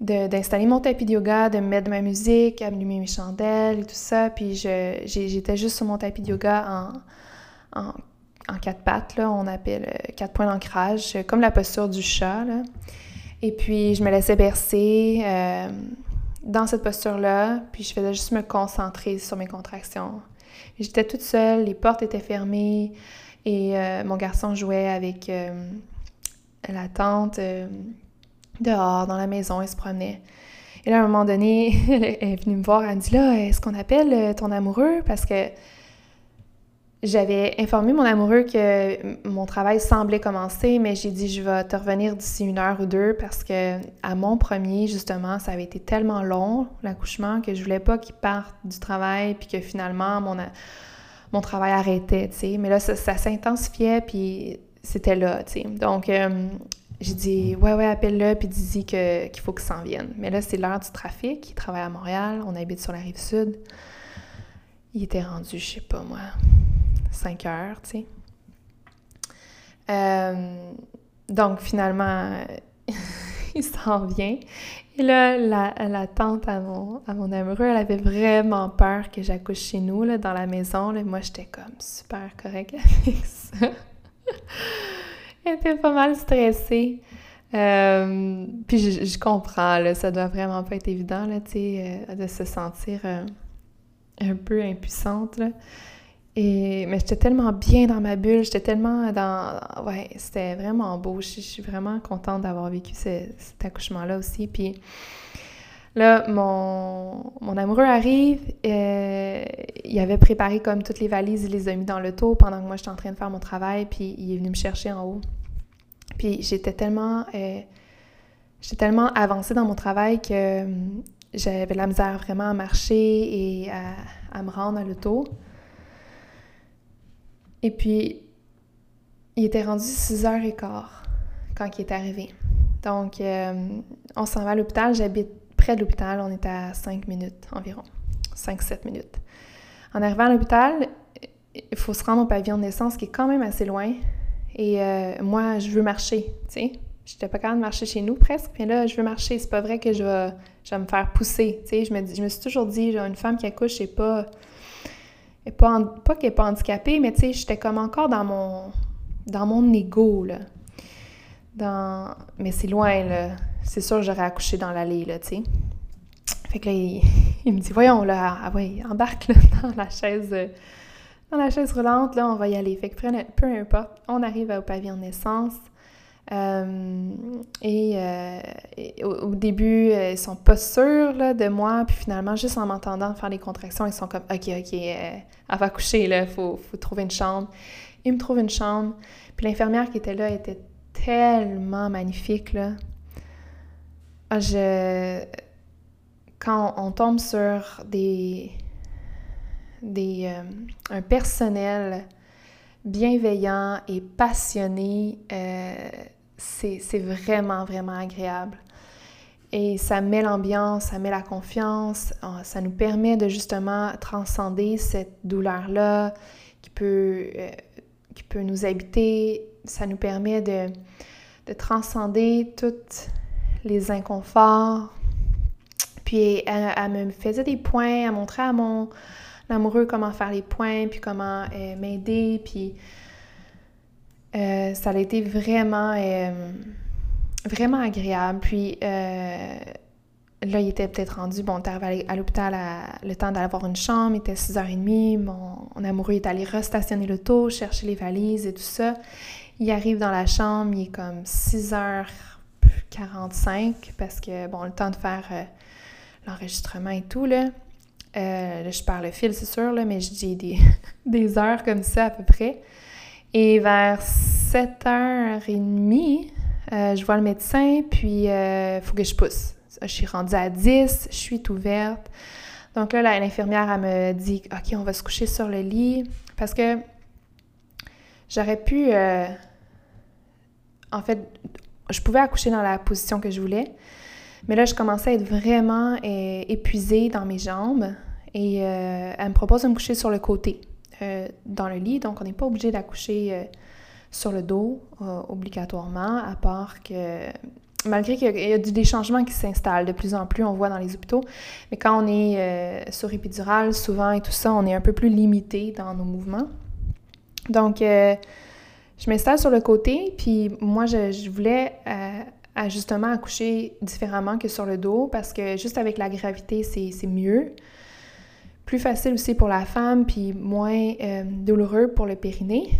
d'installer mon tapis de yoga, de mettre ma musique, allumer mes chandelles et tout ça. Puis, j'étais juste sur mon tapis de yoga en, en, quatre pattes, là, on appelle quatre points d'ancrage, comme la posture du chat. Et puis, je me laissais bercer dans cette posture-là, puis je faisais juste me concentrer sur mes contractions. J'étais toute seule, les portes étaient fermées et euh, mon garçon jouait avec euh, la tante euh, dehors, dans la maison, il se promenait. Et là, à un moment donné, elle est venue me voir, elle me dit là, est-ce qu'on appelle ton amoureux? Parce que j'avais informé mon amoureux que mon travail semblait commencer, mais j'ai dit je vais te revenir d'ici une heure ou deux parce que à mon premier, justement, ça avait été tellement long, l'accouchement, que je voulais pas qu'il parte du travail puis que finalement mon, mon travail arrêtait, tu sais. Mais là, ça, s'intensifiait puis c'était là, tu sais. Donc, euh, j'ai dit ouais, ouais, appelle-le puis dis-y qu'il faut qu'il s'en vienne. Mais là, c'est l'heure du trafic. Il travaille à Montréal, on habite sur la rive sud. Il était rendu, je sais pas moi, 5 heures, tu sais. Euh, donc finalement, il s'en vient. Et là, la, tante à mon, à mon amoureux, elle avait vraiment peur que j'accouche chez nous, là, dans la maison. Là. Moi, j'étais comme super correcte elle était pas mal stressée. Euh, puis je, comprends, là, ça doit vraiment pas être évident, là, tu sais, euh, de se sentir un peu impuissante. Mais j'étais tellement bien dans ma bulle, j'étais tellement dans... Ouais, c'était vraiment beau. Je, suis vraiment contente d'avoir vécu cet accouchement-là aussi. Puis là, mon, mon amoureux arrive, euh, il avait préparé comme toutes les valises, il les a mis dans le taux pendant que moi j'étais en train de faire mon travail, puis il est venu me chercher en haut. Puis j'étais tellement... Euh, j'étais tellement avancée dans mon travail que j'avais de la misère vraiment à marcher et à, me rendre à l'auto. Et puis, il était rendu 6h15 quand il est arrivé. Donc, euh, on s'en va à l'hôpital. J'habite près de l'hôpital. On est à 5 minutes environ. 5-7 minutes. En arrivant à l'hôpital, il faut se rendre au pavillon de naissance qui est quand même assez loin. Et euh, moi, je veux marcher, tu sais. J'étais pas capable de marcher chez nous presque, mais là, je veux marcher. C'est pas vrai que je vais, je me faire pousser. Tu sais, je me, je me suis toujours dit, une femme qui accouche, c'est pas. Pas, qu'elle est pas handicapée, mais tu sais, j'étais comme encore dans mon. dans mon ego, là. Dans... Mais c'est loin, là. C'est sûr j'aurais accouché dans l'allée, là, tu sais. Fait que là, il, me dit, voyons, là, ah, ouais, embarque, là, dans la chaise. dans la chaise roulante, là, on va y aller. Fait que peu importe, on arrive au pavillon de naissance. Euh, euh, et, au, début, euh, ils sont pas sûrs là, de moi, puis finalement, juste en m'entendant faire des contractions, ils sont comme OK, OK, elle va coucher, il faut, faut trouver une chambre. Ils me trouvent une chambre. Puis l'infirmière qui était là était tellement magnifique. Là. Ah, je... Quand on tombe sur des, des, un personnel bienveillant et passionné, c'est vraiment, vraiment agréable. Et ça met l'ambiance, ça met la confiance, ça nous permet de justement transcender cette douleur-là qui peut, euh, qui peut nous habiter. Ça nous permet de, de transcender tous les inconforts. Puis elle, me faisait des points, elle montrait à mon amoureux comment faire les points, puis comment euh, m'aider, puis euh, ça a été vraiment, euh, vraiment agréable. Puis euh, là, il était peut-être rendu, bon, on arrivé à l'hôpital le temps d'avoir une chambre, il était 6h30, mon, amoureux est allé restationner l'auto, chercher les valises et tout ça. Il arrive dans la chambre, il est comme 6h45 parce que, bon, le temps de faire l'enregistrement et tout, là. là, je parle le fil, c'est sûr, là, mais je dis des, des heures comme ça à peu près. Et vers 7h30, euh, je vois le médecin, puis il euh, faut que je pousse. Je suis rendue à 10, je suis ouverte. Donc là, l'infirmière, elle me dit OK, on va se coucher sur le lit. Parce que j'aurais pu. Euh, en fait, je pouvais accoucher dans la position que je voulais. Mais là, je commençais à être vraiment épuisée dans mes jambes. Et elle me propose de me coucher sur le côté. Euh, dans le lit, donc on n'est pas obligé d'accoucher euh, sur le dos euh, obligatoirement, à part que malgré qu'il y a des changements qui s'installent de plus en plus, on voit dans les hôpitaux, mais quand on est sur épidural, souvent et tout ça, on est un peu plus limité dans nos mouvements. Donc, je m'installe sur le côté, puis moi, je voulais justement accoucher différemment que sur le dos, parce que juste avec la gravité, c'est mieux plus facile aussi pour la femme, puis moins euh, douloureux pour le périnée.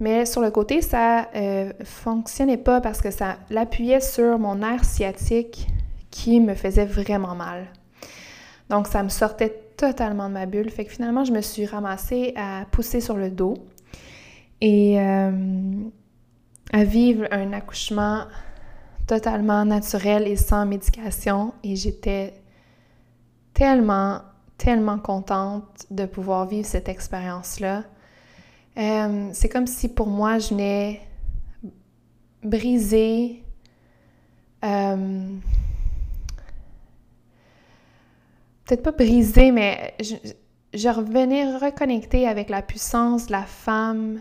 Mais sur le côté, ça euh, fonctionnait pas parce que ça l'appuyait sur mon nerf sciatique qui me faisait vraiment mal. Donc ça me sortait totalement de ma bulle. Fait que finalement, je me suis ramassée à pousser sur le dos. et euh, à vivre un accouchement totalement naturel et sans médication. Et j'étais tellement, tellement contente de pouvoir vivre cette expérience-là. Euh, c'est comme si pour moi, je n'ai brisé euh, peut-être pas brisé, mais je, revenais reconnecter avec la puissance de la femme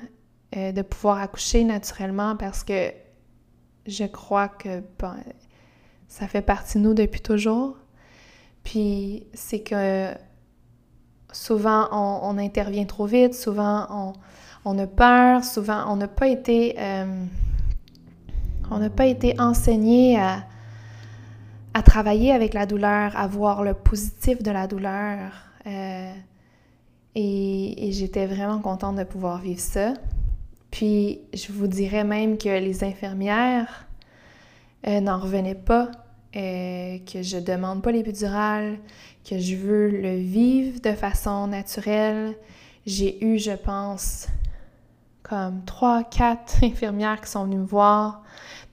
euh, de pouvoir accoucher naturellement parce que je crois que ça fait partie de nous depuis toujours. Puis c'est que souvent on, intervient trop vite, souvent on, a peur, souvent on n'a pas été euh, on n'a pas été enseigné à, travailler avec la douleur, à voir le positif de la douleur. Euh, et, j'étais vraiment contente de pouvoir vivre ça. Puis je vous dirais même que les infirmières n'en revenaient pas, euh, que je demande pas l'épidurale, que je veux le vivre de façon naturelle. J'ai eu, je pense, comme trois, quatre infirmières qui sont venues me voir,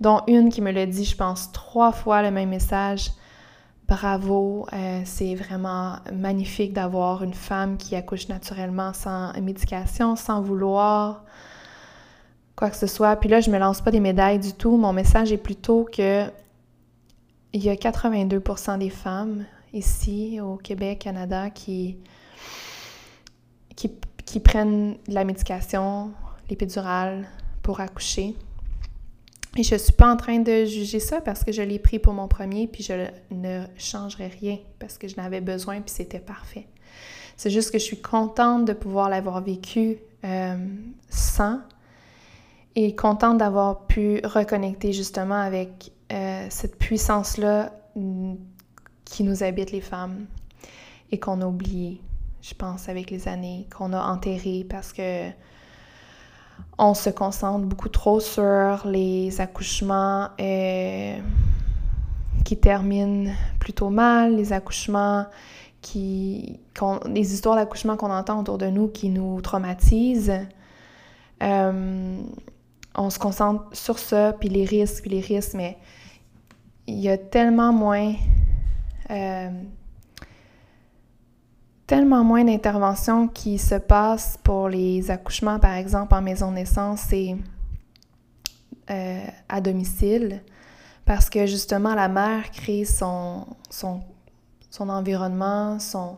dont une qui me l'a dit, je pense, trois fois le même message. Bravo, euh, c'est vraiment magnifique d'avoir une femme qui accouche naturellement sans médication, sans vouloir quoi que ce soit. Puis là, je me lance pas des médailles du tout. Mon message est plutôt que il y a 82% des femmes ici au Québec, Canada, qui, qui, prennent la médication, l'épidurale, pour accoucher. Et je ne suis pas en train de juger ça parce que je l'ai pris pour mon premier, puis je ne changerai rien parce que je n'avais besoin, puis c'était parfait. C'est juste que je suis contente de pouvoir l'avoir vécu euh, sans et contente d'avoir pu reconnecter justement avec euh, cette puissance-là qui nous habite les femmes et qu'on a oublié, je pense, avec les années, qu'on a enterré parce que on se concentre beaucoup trop sur les accouchements euh, qui terminent plutôt mal, les accouchements qui. les histoires d'accouchement qu'on entend autour de nous qui nous traumatisent. Euh, on se concentre sur ça, puis les risques, puis les risques, mais il y a tellement moins. Euh, tellement moins d'interventions qui se passent pour les accouchements, par exemple, en maison de naissance et euh, à domicile, parce que justement, la mère crée son, son, son environnement, son,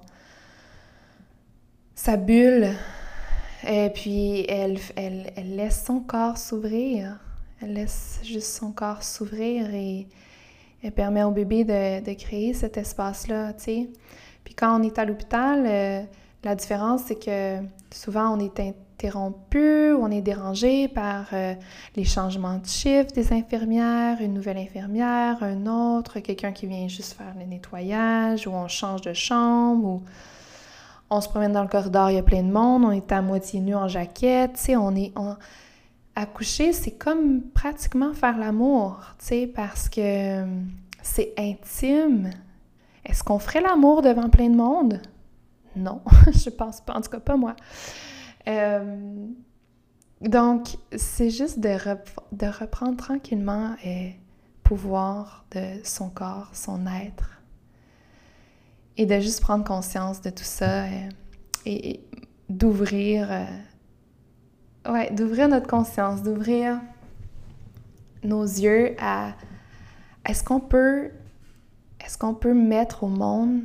sa bulle, et puis elle, elle, elle laisse son corps s'ouvrir. Elle laisse juste son corps s'ouvrir et elle permet au bébé de, créer cet espace-là, tu sais. Puis quand on est à l'hôpital, euh, la différence, c'est que souvent on est interrompu on est dérangé par euh, les changements de chiffre des infirmières, une nouvelle infirmière, un autre, quelqu'un qui vient juste faire le nettoyage, ou on change de chambre, ou on se promène dans le corridor, il y a plein de monde, on est à moitié nu en jaquette, tu sais, on est... Accoucher, c'est comme pratiquement faire l'amour, tu sais, parce que euh, c'est intime, est-ce qu'on ferait l'amour devant plein de monde? Non, je pense pas, en tout cas pas moi. Euh, donc, c'est juste de, reprendre tranquillement et pouvoir de son corps, son être, et de juste prendre conscience de tout ça euh, et, d'ouvrir, euh, ouais, d'ouvrir notre conscience, d'ouvrir nos yeux à est-ce qu'on peut est-ce qu'on peut mettre au monde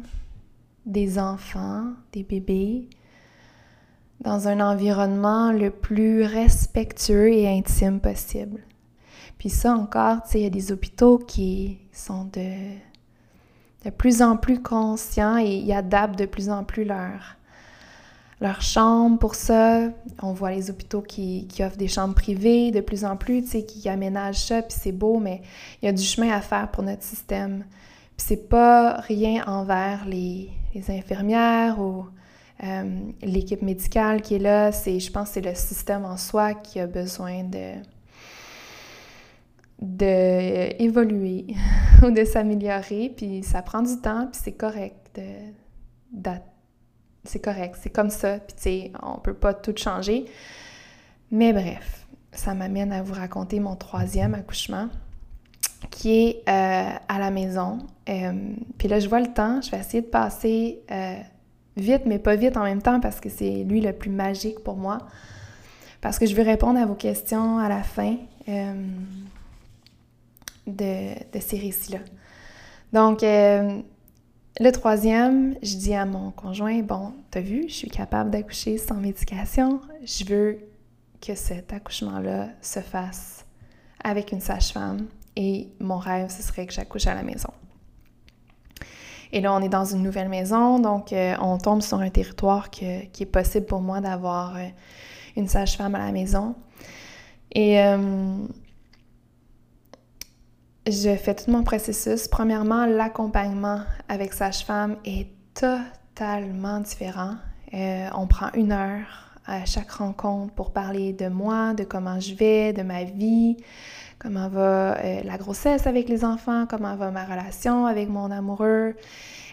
des enfants, des bébés, dans un environnement le plus respectueux et intime possible? Puis ça encore, tu sais, il y a des hôpitaux qui sont de, de plus en plus conscients et ils adaptent de plus en plus leur, leur chambre pour ça. On voit les hôpitaux qui, qui, offrent des chambres privées de plus en plus, tu sais, qui aménagent ça, puis c'est beau, mais il y a du chemin à faire pour notre système c'est pas rien envers les, infirmières ou euh, l'équipe médicale qui est là. C'est, je pense que c'est le système en soi qui a besoin de d'évoluer ou de s'améliorer, puis ça prend du temps, puis c'est correct de, c'est correct, c'est comme ça, puis tu sais, on peut pas tout changer. Mais bref, ça m'amène à vous raconter mon troisième accouchement qui est euh, à la maison. Euh, puis là, je vois le temps, je vais essayer de passer euh, vite, mais pas vite en même temps parce que c'est lui le plus magique pour moi. Parce que je veux répondre à vos questions à la fin de, de, ces récits-là. Donc, le troisième, je dis à mon conjoint, bon, t'as vu, je suis capable d'accoucher sans médication. Je veux que cet accouchement-là se fasse avec une sage-femme et mon rêve, ce serait que j'accouche à la maison. Et là, on est dans une nouvelle maison, donc euh, on tombe sur un territoire qui est possible pour moi d'avoir euh, une sage-femme à la maison. Euh, je fais tout mon processus. Premièrement, l'accompagnement avec sage-femme est totalement différent. on prend une heure à chaque rencontre pour parler de moi, de comment je vais, de ma vie, comment va euh, la grossesse avec les enfants, comment va ma relation avec mon amoureux,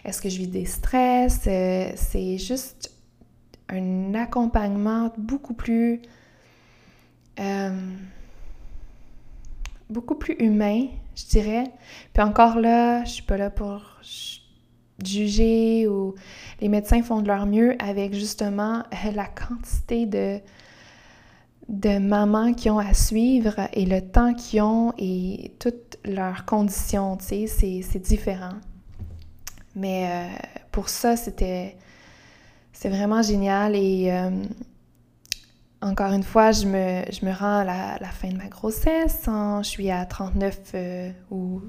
est-ce que je vis des stress? Euh, c'est juste un accompagnement beaucoup plus... Euh, beaucoup plus humain, je dirais. Puis encore là, je suis pas là pour juger ou les médecins font de leur mieux avec justement la quantité de de mamans qui ont à suivre et le temps qu'ils ont et toutes leurs conditions, tu sais, c'est différent. Mais euh, pour ça, c'était c'est vraiment génial et euh, encore une fois, je me, je me rends à la, fin de ma grossesse. je suis à 39 euh, ou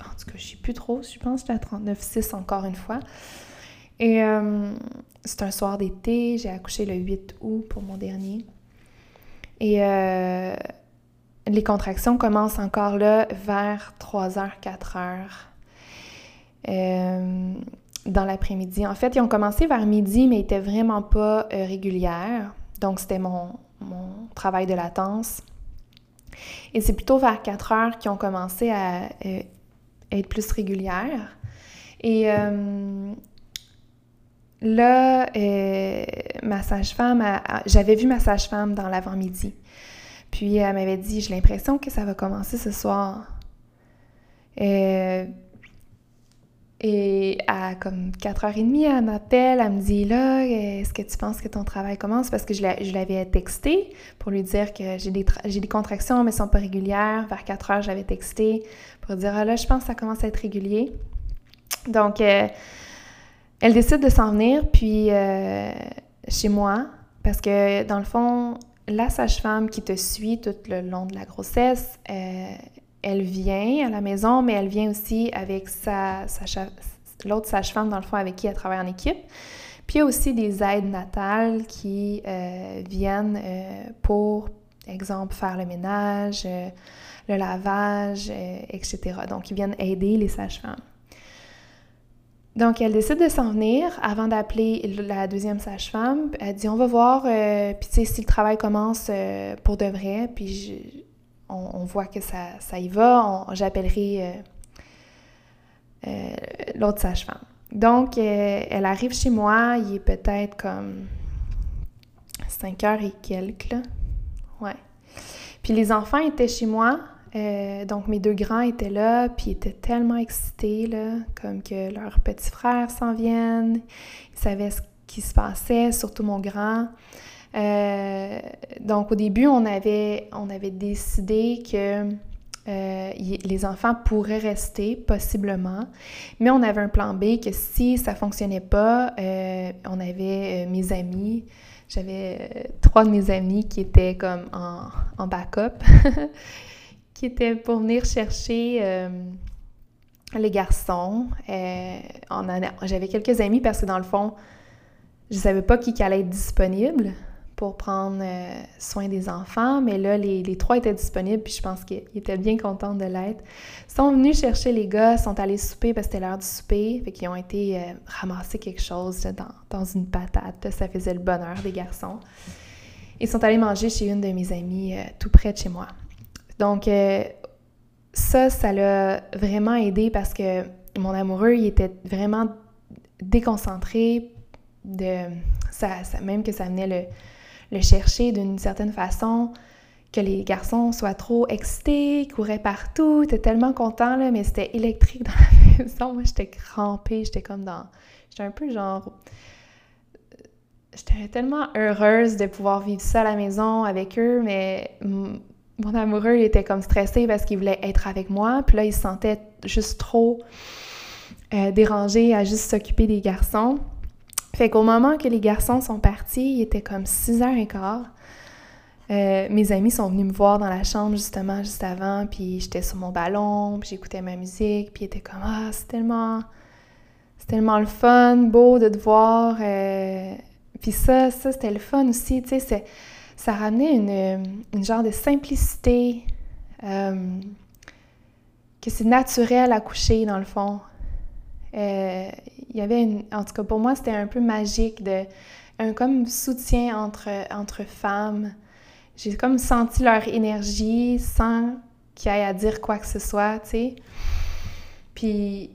en tout cas, je sais plus trop, je pense que je suis à 39,6 encore une fois. Et c'est un soir d'été, j'ai accouché le 8 août pour mon dernier. Et euh, les contractions commencent encore là vers 3h, 4h euh, dans l'après-midi. En fait, ils ont commencé vers midi, mais ils n'étaient vraiment pas euh, régulières. Donc, c'était mon, travail de latence. Et c'est plutôt vers 4 heures qu'ils ont commencé à être plus régulières. Et Là, euh, ma sage-femme, j'avais vu ma sage-femme dans l'avant-midi. Puis elle m'avait dit, j'ai l'impression que ça va commencer ce soir. Euh, et à comme 4h30, elle m'appelle, elle me dit là, est-ce que tu penses que ton travail commence? Parce que je l'avais texté pour lui dire que j'ai des, contractions, mais elles sont pas régulières. Vers 4h, j'avais texté pour dire ah là, je pense que ça commence à être régulier. Donc, euh, elle décide de s'en venir, puis euh, chez moi, parce que dans le fond, la sage-femme qui te suit tout le long de la grossesse, euh, elle vient à la maison, mais elle vient aussi avec sa, l'autre sage-femme, dans le fond, avec qui elle travaille en équipe. Puis il y a aussi des aides natales qui euh, viennent pour, exemple, faire le ménage, le lavage, etc. Donc, ils viennent aider les sages-femmes. Donc, elle décide de s'en venir avant d'appeler la deuxième sage-femme. Elle dit On va voir, euh, puis tu sais, si le travail commence euh, pour de vrai, puis on, voit que ça, y va, j'appellerai euh, l'autre sage-femme. Donc, elle arrive chez moi, il est peut-être comme 5 heures et quelques. Puis les enfants étaient chez moi, euh, donc mes deux grands étaient là, puis ils étaient tellement excités, comme que leurs petits frères s'en viennent. Ils savaient ce qui se passait, surtout mon grand. Euh, donc au début, on avait, on avait décidé que euh, les enfants pourraient rester, possiblement, mais on avait un plan B que si ça fonctionnait pas, on avait mes amis. J'avais trois de mes amis qui étaient comme en, backup. qui était pour venir chercher euh, les garçons. Euh, j'avais quelques amis parce que dans le fond, je savais pas qui allait être disponible pour prendre euh, soin des enfants, mais là, les, trois étaient disponibles, puis je pense qu'ils étaient bien contents de l'être. Ils sont venus chercher les gars, sont allés souper parce que c'était l'heure du souper, fait qu'ils ont été ramasser quelque chose dans, une patate. Ça faisait le bonheur des garçons. Ils sont allés manger chez une de mes amies tout près de chez moi. Donc, euh, ça, ça l'a vraiment aidé parce que mon amoureux, il était vraiment déconcentré de... Ça, même que ça venait le chercher d'une certaine façon, que les garçons soient trop excités, couraient partout, t'es tellement content, là, mais c'était électrique dans la maison. Moi, j'étais crampée, j'étais comme dans... J'étais un peu genre... J'étais tellement heureuse de pouvoir vivre ça à la maison avec eux, mais mon amoureux, il était comme stressé parce qu'il voulait être avec moi, puis là, il se sentait juste trop euh, dérangé à juste s'occuper des garçons. Fait qu'au moment que les garçons sont partis, il était comme 6h15. Euh, mes amis sont venus me voir dans la chambre justement juste avant, puis j'étais sur mon ballon, puis j'écoutais ma musique, puis ils étaient comme ah c'est tellement c'est tellement le fun, beau de te voir. Euh. Puis ça, ça c'était le fun aussi, tu sais, ça ramenait une, une, genre de simplicité, euh, que c'est naturel à coucher dans le fond. Il y avait une, en tout cas pour moi c'était un peu magique de un comme soutien entre entre femmes j'ai comme senti leur énergie sans qu'il ait à dire quoi que ce soit, tu sais. Puis,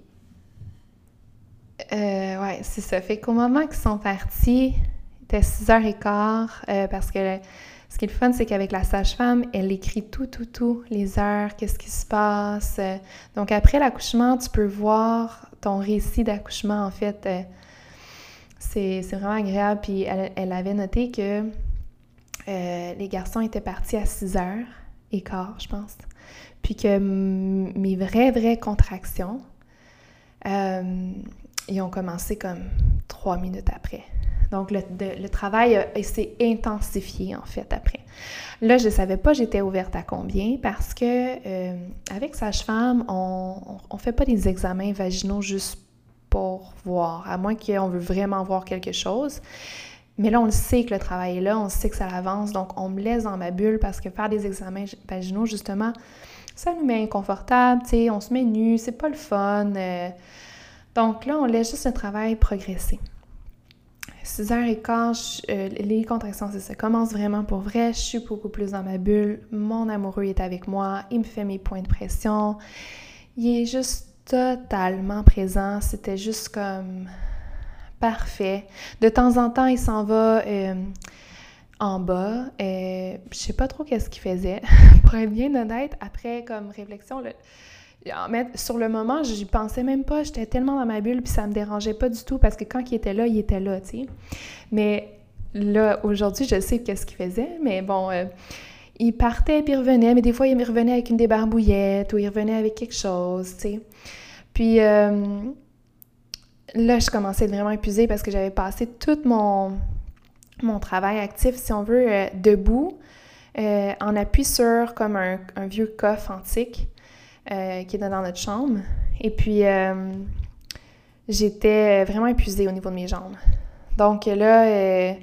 euh, ouais, c'est ça. Fait qu'au moment qu'ils sont partis, il était 6h15, euh, parce que ce qui est le fun, c'est qu'avec la sage-femme, elle écrit tout, tout, tout, les heures, qu'est-ce qui se passe. Donc, après l'accouchement, tu peux voir ton récit d'accouchement, en fait. Euh, c'est vraiment agréable. Puis, elle avait noté que euh, les garçons étaient partis à 6 heures et quart, je pense. Puis que mes vraies, vraies contractions, euh, ils ont commencé comme trois minutes après. Donc, le, travail s'est intensifié, en fait, après. Là, je ne savais pas j'étais ouverte à combien parce que euh, avec Sage-Femme, on ne fait pas des examens vaginaux juste pour voir, à moins qu'on veut vraiment voir quelque chose. Mais là, on le sait que le travail est là, on sait que ça avance, donc on me laisse dans ma bulle parce que faire des examens vaginaux, justement, ça nous met inconfortable, tu sais, on se met nu, c'est pas le fun. Euh. donc là, on laisse juste le travail progresser. 6h15, euh, les contractions, ça commence vraiment pour vrai. Je suis beaucoup plus dans ma bulle. Mon amoureux est avec moi. Il me fait mes points de pression. Il est juste totalement présent. C'était juste comme Parfait. De temps en temps, il s'en va euh, en bas. Euh, je sais pas trop qu'est-ce qu'il faisait. Pour être bien honnête, après, comme réflexion, le, sur le moment, j'y pensais même pas. J'étais tellement dans ma bulle, puis ça me dérangeait pas du tout parce que quand il était là, il était là, tu sais. Mais là, aujourd'hui, je sais qu'est-ce qu'il faisait, mais bon. Euh, il partait puis il revenait, mais des fois il revenait avec une débarbouillette ou il revenait avec quelque chose, tu sais. Puis euh, là, je commençais à être vraiment épuisée parce que j'avais passé tout mon, mon travail actif, si on veut, euh, debout, en appui sur comme un, vieux coffre antique euh, qui est dans notre chambre. Et puis, j'étais vraiment épuisée au niveau de mes jambes. Donc là, je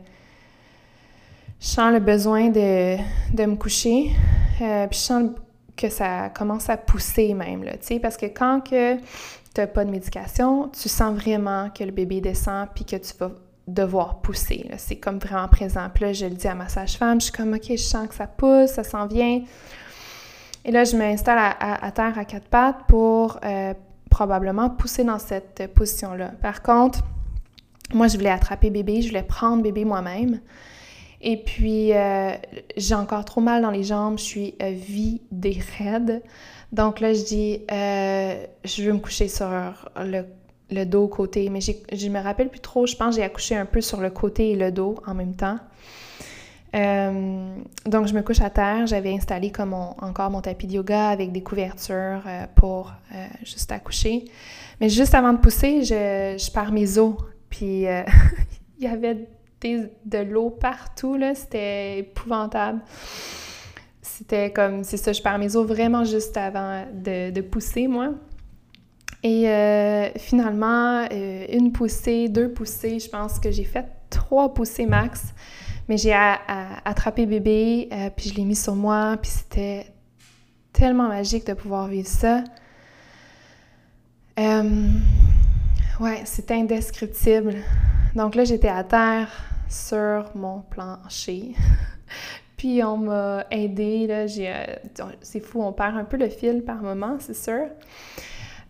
sens le besoin de, de me coucher. puis je sens que ça commence à pousser même, là, parce que quand que tu pas de médication, tu sens vraiment que le bébé descend puis que tu vas devoir pousser. C'est comme vraiment présent. Là, je le dis à ma sage-femme, je suis comme, OK, je sens que ça pousse, ça s'en vient. Et là, je m'installe à, terre à quatre pattes pour euh, probablement pousser dans cette position-là. Par contre, moi, je voulais attraper bébé, je voulais prendre bébé moi-même. Et puis, euh, j'ai encore trop mal dans les jambes, je suis euh, vidée raide. Donc là, je dis, euh, je veux me coucher sur le, dos côté, mais je me rappelle plus trop, je pense que j'ai accouché un peu sur le côté et le dos en même temps. Euh, donc, je me couche à terre. J'avais installé comme encore mon tapis de yoga avec des couvertures euh, pour juste accoucher. Mais juste avant de pousser, je, je pars mes os. Puis, il y avait de l'eau partout, là. C'était épouvantable. C'était comme, c'est ça, je perds mes os vraiment juste avant de, pousser, moi. Et euh, finalement, euh, une poussée, deux poussées, je pense que j'ai fait trois poussées max. Mais j'ai attrapé bébé, euh, puis je l'ai mis sur moi, puis c'était tellement magique de pouvoir vivre ça. ouais, c'était indescriptible. Donc là, j'étais à terre sur mon plancher. Puis on m'a aidé, euh, c'est fou, on perd un peu le fil par moment, c'est sûr.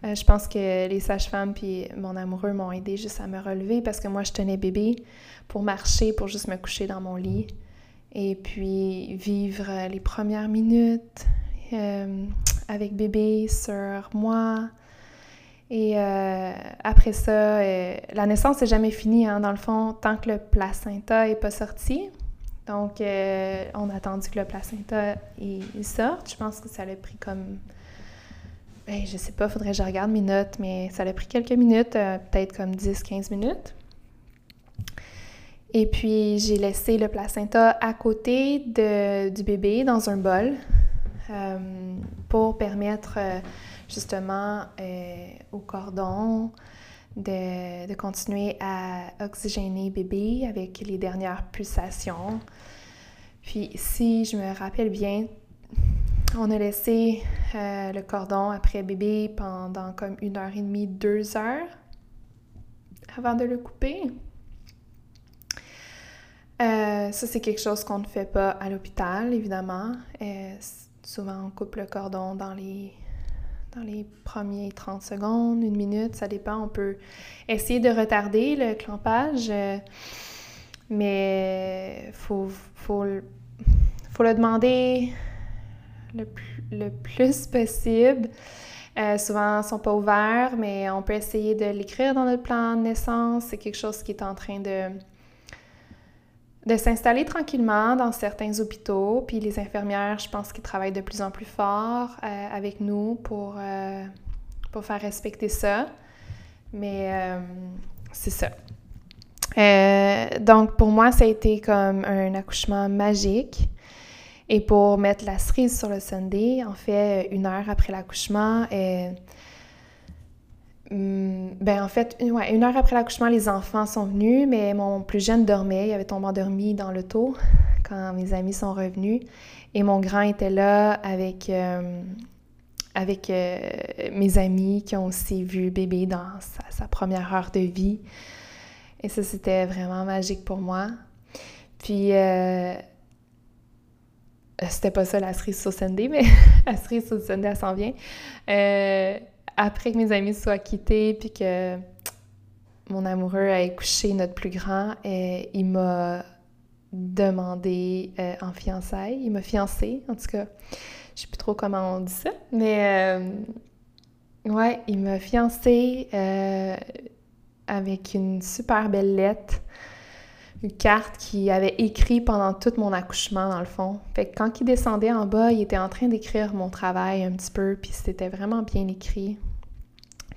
Euh, je pense que les sages-femmes puis mon amoureux m'ont aidé juste à me relever parce que moi, je tenais bébé pour marcher, pour juste me coucher dans mon lit. et puis vivre les premières minutes euh, avec bébé sur moi. Et euh, après ça, la naissance n'est jamais finie, hein, dans le fond, tant que le placenta n'est pas sorti. Donc, on a attendu que le placenta il sorte. Je pense que ça l'a pris comme ben, je sais pas, faudrait que je regarde mes notes, mais ça a pris quelques minutes, euh, peut-être comme 10-15 minutes. Et puis, j'ai laissé le placenta à côté de, du bébé dans un bol euh, pour permettre euh, justement au cordon de, de, continuer à oxygéner bébé avec les dernières pulsations. Puis, si je me rappelle bien, on a laissé euh, le cordon après bébé pendant comme une heure et demie, deux heures avant de le couper. Euh, ça, c'est quelque chose qu'on ne fait pas à l'hôpital, évidemment. Euh, souvent, on coupe le cordon dans les, dans premiers 30 secondes, une minute, ça dépend. On peut essayer de retarder le clampage, mais il faut, faut, faut le demander le plus, possible. Euh, souvent, ils ne sont pas ouverts, mais on peut essayer de l'écrire dans notre plan de naissance. C'est quelque chose qui est en train de, de s'installer tranquillement dans certains hôpitaux. Puis les infirmières, je pense qu'ils travaillent de plus en plus fort euh, avec nous pour, euh, pour faire respecter ça. Mais c'est ça. donc, pour moi, ça a été comme un accouchement magique. Et pour mettre la cerise sur le Sunday, en fait, une heure après l'accouchement, euh, hmm, ben en fait, ouais, une heure après l'accouchement, les enfants sont venus, mais mon plus jeune dormait, il avait tombé endormi dans l'auto quand mes amis sont revenus. Et mon grand était là avec, euh, avec euh, mes amis qui ont aussi vu bébé dans sa, sa première heure de vie. Et ça, c'était vraiment magique pour moi. Puis euh, c'était pas ça la cerise sur Sunday, mais la cerise sur Sunday, elle s'en vient. Euh, après que mes amis soient quittés, puis que mon amoureux ait couché notre plus grand, et euh, il m'a demandé en fiançailles. Il m'a fiancé, en tout cas. Je sais plus trop comment on dit ça, mais ouais, il m'a fiancé avec une super belle lettre une carte qui avait écrit pendant tout mon accouchement, dans le fond. Fait que quand il descendait en bas, il était en train d'écrire mon travail un petit peu, puis c'était vraiment bien écrit.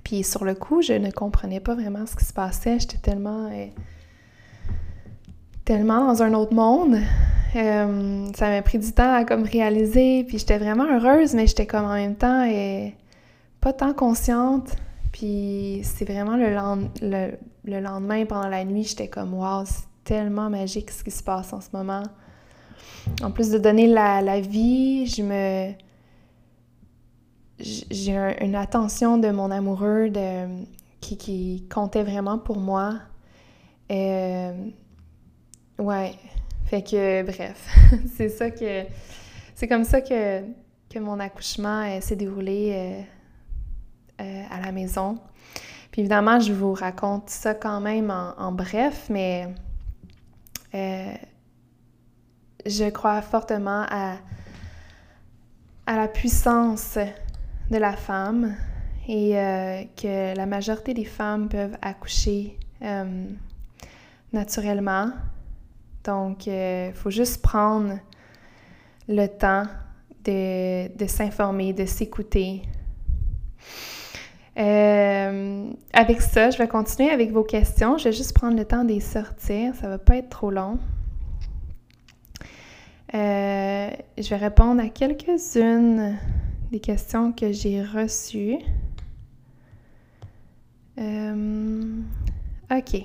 Puis sur le coup, je ne comprenais pas vraiment ce qui se passait. J'étais tellement... Euh, tellement dans un autre monde. Euh, ça m'a pris du temps à comme réaliser, puis j'étais vraiment heureuse, mais j'étais comme en même temps et pas tant consciente. Puis c'est vraiment le, le, lendemain, pendant la nuit, j'étais comme « Wow, tellement magique ce qui se passe en ce moment. En plus de donner la, vie, je me j'ai une attention de mon amoureux de, qui, comptait vraiment pour moi. Euh, ouais. Fait que, bref, c'est ça que. C'est comme ça que, que mon accouchement euh, s'est déroulé euh, à la maison. Puis évidemment, je vous raconte ça quand même en bref, mais euh, je crois fortement à, la puissance de la femme et euh, que la majorité des femmes peuvent accoucher euh, naturellement. Donc, il faut juste prendre le temps de s'informer, de s'écouter. Avec ça, je vais continuer avec vos questions. Je vais juste prendre le temps d'y sortir. Ça va pas être trop long. Euh, je vais répondre à quelques-unes des questions que j'ai reçues. Euh, OK.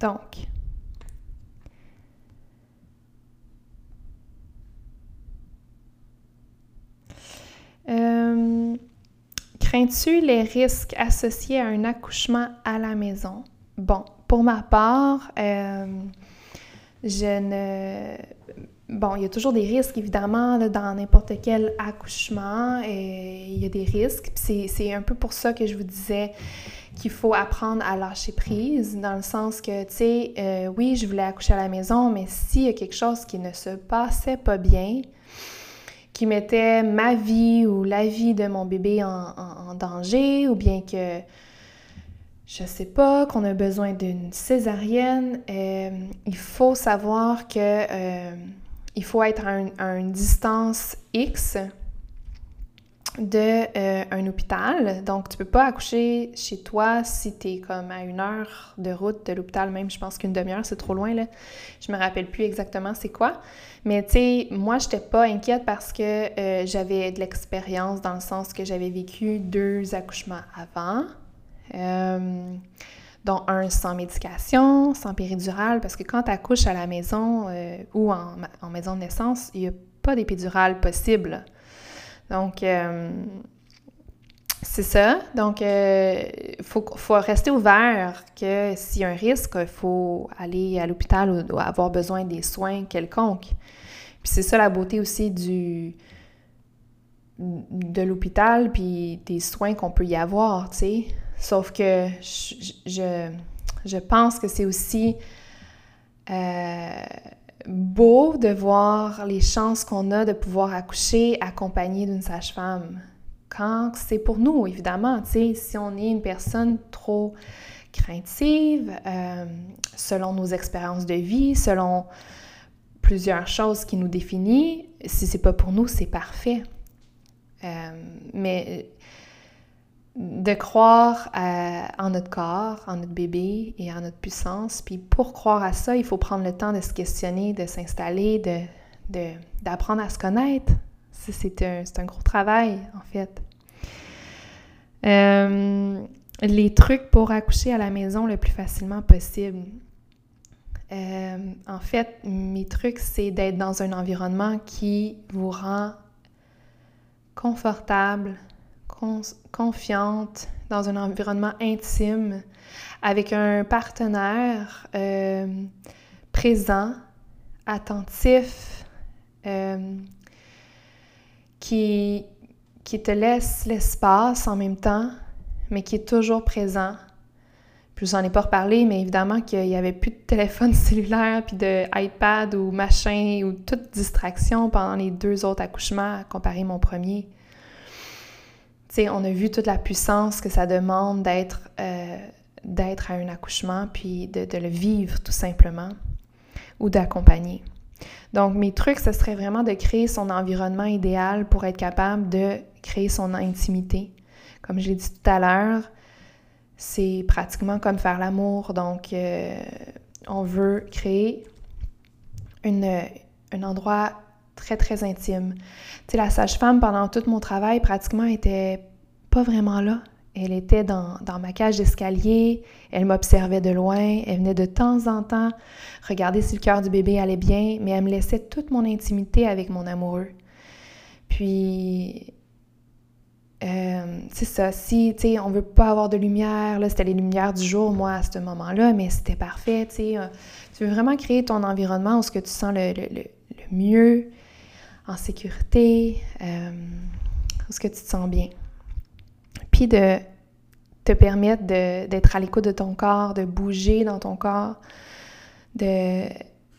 Donc, Euh, crains-tu les risques associés à un accouchement à la maison? Bon, pour ma part, euh, je ne... Bon, il y a toujours des risques, évidemment, dans n'importe quel accouchement. Et il y a des risques. C'est un peu pour ça que je vous disais qu'il faut apprendre à lâcher prise, dans le sens que, tu sais, euh, oui, je voulais accoucher à la maison, mais s'il y a quelque chose qui ne se passait pas bien, qui mettait ma vie ou la vie de mon bébé en, danger, ou bien que, je sais pas, qu'on a besoin d'une césarienne, euh, il faut savoir que euh, il faut être à une distance X de euh, un hôpital. Donc, tu peux pas accoucher chez toi si tu es comme à une heure de route de l'hôpital, même je pense qu'une demi-heure, c'est trop loin, là. Je me rappelle plus exactement c'est quoi. Mais tu sais, moi, j'étais pas inquiète parce que euh, j'avais de l'expérience dans le sens que j'avais vécu deux accouchements avant. Euh, dont un sans médication, sans péridurale, parce que quand tu accouches à la maison ou en, en, maison de naissance, il n'y a pas d'épidurale possible. Donc, euh, c'est ça. Donc, il euh, faut, rester ouvert que s'il y a un risque, il faut aller à l'hôpital ou, avoir besoin des soins quelconques. Puis c'est ça la beauté aussi du de l'hôpital puis des soins qu'on peut y avoir, tu sais. Sauf que je, je, pense que c'est aussi euh, beau de voir les chances qu'on a de pouvoir accoucher accompagné d'une sage-femme. Quand c'est pour nous, évidemment, si on est une personne trop craintive, euh, selon nos expériences de vie, selon plusieurs choses qui nous définissent, si c'est pas pour nous, c'est parfait. Euh, mais de croire en notre corps, en notre bébé et en notre puissance. Puis pour croire à ça, il faut prendre le temps de se questionner, de s'installer, de, d'apprendre à se connaître. C'est un, un, gros travail, en fait. Euh, les trucs pour accoucher à la maison le plus facilement possible. Euh, en fait, mes trucs, c'est d'être dans un environnement qui vous rend confortable, confiante, dans un environnement intime, avec un partenaire euh, présent, attentif, euh, qui, qui te laisse l'espace en même temps, mais qui est toujours présent. Puis j'en ai pas reparlé, mais évidemment qu'il n'y avait plus de téléphone cellulaire, puis de iPad ou machin, ou toute distraction pendant les deux autres accouchements, comparé mon premier on a vu toute la puissance que ça demande d'être euh, d'être à un accouchement, puis de, le vivre tout simplement, ou d'accompagner. Donc, mes trucs, ce serait vraiment de créer son environnement idéal pour être capable de créer son intimité. Comme je l'ai dit tout à l'heure, c'est pratiquement comme faire l'amour. Donc, euh, on veut créer une, un endroit très, très intime. Tu la sage-femme, pendant tout mon travail, pratiquement, était pas vraiment là. Elle était dans, ma cage d'escalier, elle m'observait de loin, elle venait de temps en temps regarder si le cœur du bébé allait bien, mais elle me laissait toute mon intimité avec mon amoureux. Puis, euh, c'est ça, si, tu on veut pas avoir de lumière, là, c'était les lumières du jour, moi, à ce moment-là, mais c'était parfait, tu. Euh, tu veux vraiment créer ton environnement où ce que tu sens le, le, mieux, en sécurité, euh, ce que tu te sens bien puis de te permettre d'être à l'écoute de ton corps, de bouger dans ton corps, de